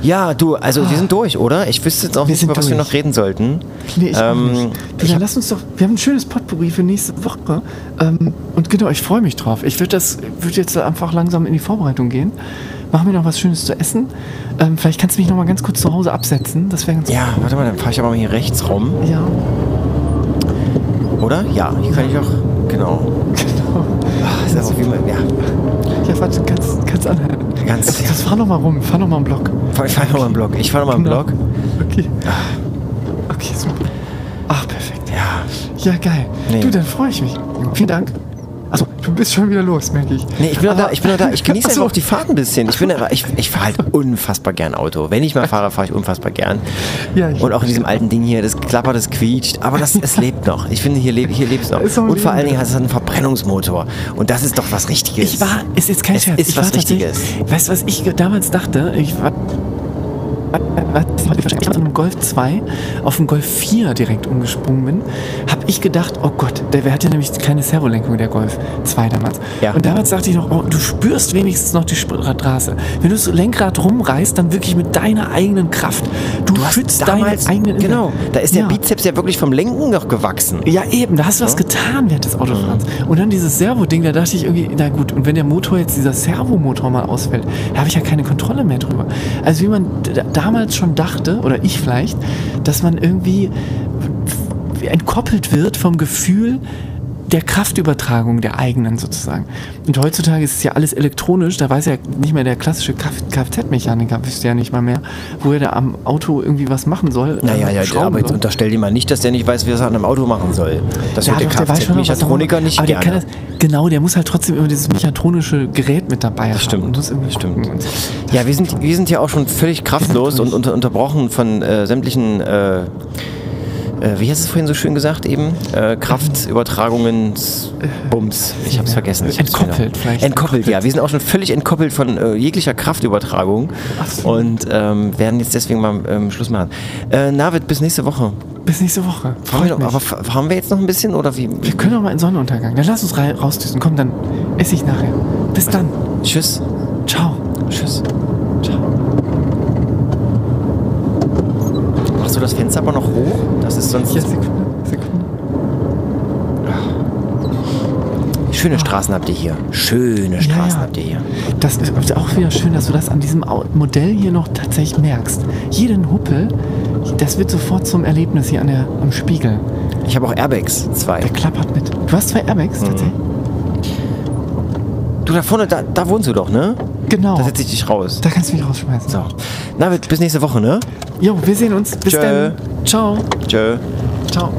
Ja, du, also wir sind durch, oder? Ich wüsste jetzt auch Ah. Wir nicht, über was wir noch reden sollten. Nee, ich Ähm, nicht. Du, dann lass uns doch, wir haben ein schönes Potpourri für nächste Woche. Ähm, und genau, ich freue mich drauf. Ich würde das, würde jetzt einfach langsam in die Vorbereitung gehen. Machen wir noch was Schönes zu essen. Ähm, vielleicht kannst du mich noch mal ganz kurz zu Hause absetzen. Das wäre ganz Ja, warte mal, dann fahre ich aber mal hier rechts rum, Ja, oder? Ja, hier kann ich auch, genau. Auch wie man, ja, Ja, warte, kannst, kannst anhalten. Ganz- das, das fahr noch mal rum, fahr noch mal einen Block. ich fahre nochmal einen Block. Ich fahre nochmal einen Genau. Block. Okay. Okay, super. Ach, perfekt. Ja. Ja, geil. Nee. Du, dann freue ich mich. Vielen Dank. Bist schon wieder los, merke ich. Nee, ich bin noch da, ich bin noch da. Ich (laughs) genieße so. einfach auch die Fahrt ein bisschen. Ich bin ich, ich fahre halt unfassbar gern Auto. Wenn ich mal fahre, fahre ich unfassbar gern. Ja, ich- Und auch in diesem alten Ding hier, das klappert, das quietscht. Aber das, es lebt noch. Ich finde, hier, leb, hier lebt es noch. Und vor allen Dingen hat es einen Verbrennungsmotor. Und das ist doch was Richtiges. Ich war, ist jetzt kein Es Scherz. ist ich was Richtiges. Weißt du, was ich damals dachte? Ich war. Ich von einem Golf 2 auf den Golf 4 direkt umgesprungen bin, habe ich gedacht, oh Gott, der, hatte nämlich keine Servolenkung, der Golf 2 damals. Ja. Und damals dachte ich noch, oh, du spürst wenigstens noch die Straße. Wenn du das Lenkrad rumreißt, dann wirklich mit deiner eigenen Kraft. Du, Du schützt damals, deinen eigenen genau, da ist der Ja. Bizeps ja wirklich vom Lenken noch gewachsen. Ja, eben, da hast du was getan während des Autofahrens. Und dann dieses Servo-Ding, da dachte ich irgendwie, na gut, und wenn der Motor jetzt, dieser Servomotor mal ausfällt, da habe ich ja keine Kontrolle mehr drüber. Also wie man d- damals schon dachte, oder ich vielleicht, dass man irgendwie entkoppelt wird vom Gefühl der Kraftübertragung der eigenen sozusagen. Und heutzutage ist es ja alles elektronisch, da weiß ja nicht mehr der klassische Kf- Kfz-Mechaniker, wüsste ja nicht mal mehr, wo er da am Auto irgendwie was machen soll. Naja, ja, schrauben aber jetzt unterstell dir mal nicht, dass der nicht weiß, wie er es an einem Auto machen soll. Das Ja, wird der doch, der er Kfz-Mechatroniker nicht aber der gerne. kann das, Genau, der muss halt trotzdem immer dieses mechatronische Gerät mit dabei haben. stimmt, irgendwie stimmt. und- Ja, wir sind, wir sind ja auch schon völlig kraftlos und unter, unterbrochen von äh, sämtlichen, äh, äh, wie hast du es vorhin so schön gesagt eben? Äh, Kraftübertragungen, Bums. Ich hab's vergessen. Ich hab's Entkoppelt genau. vielleicht. Entkoppelt, ja. Wir sind auch schon völlig entkoppelt von äh, jeglicher Kraftübertragung Ach so. und ähm, werden jetzt deswegen mal ähm, Schluss machen. Äh, Navid, bis nächste Woche. Bis nächste Woche. Freut mich. aber fahren wir jetzt noch ein bisschen oder wie? wir können auch mal in Sonnenuntergang. Dann lass uns rausdüsen. Komm, dann esse ich nachher. Bis dann. Tschüss. Ciao. Tschüss. Ciao. Machst du das Fenster aber noch hoch? Das ist sonst. Ja, Sekunde. Sekunde. Schöne Straßen habt ihr hier. Schöne Straßen ja. habt ihr hier. Das ist auch wieder schön, dass du das an diesem Modell hier noch tatsächlich merkst. Jeden Huppel, das wird sofort zum Erlebnis hier an der, am Spiegel. Ich habe auch Airbags, zwei. Der klappert mit. Du hast zwei Mhm. Airbags tatsächlich? Du da vorne, da, da wohnst du doch, ne? Genau. Da setze ich dich raus. Da kannst du mich rausschmeißen. So. Na, bis nächste Woche, ne? Jo, wir sehen uns. Bis Tschö. dann. Ciao. Tschö. Ciao.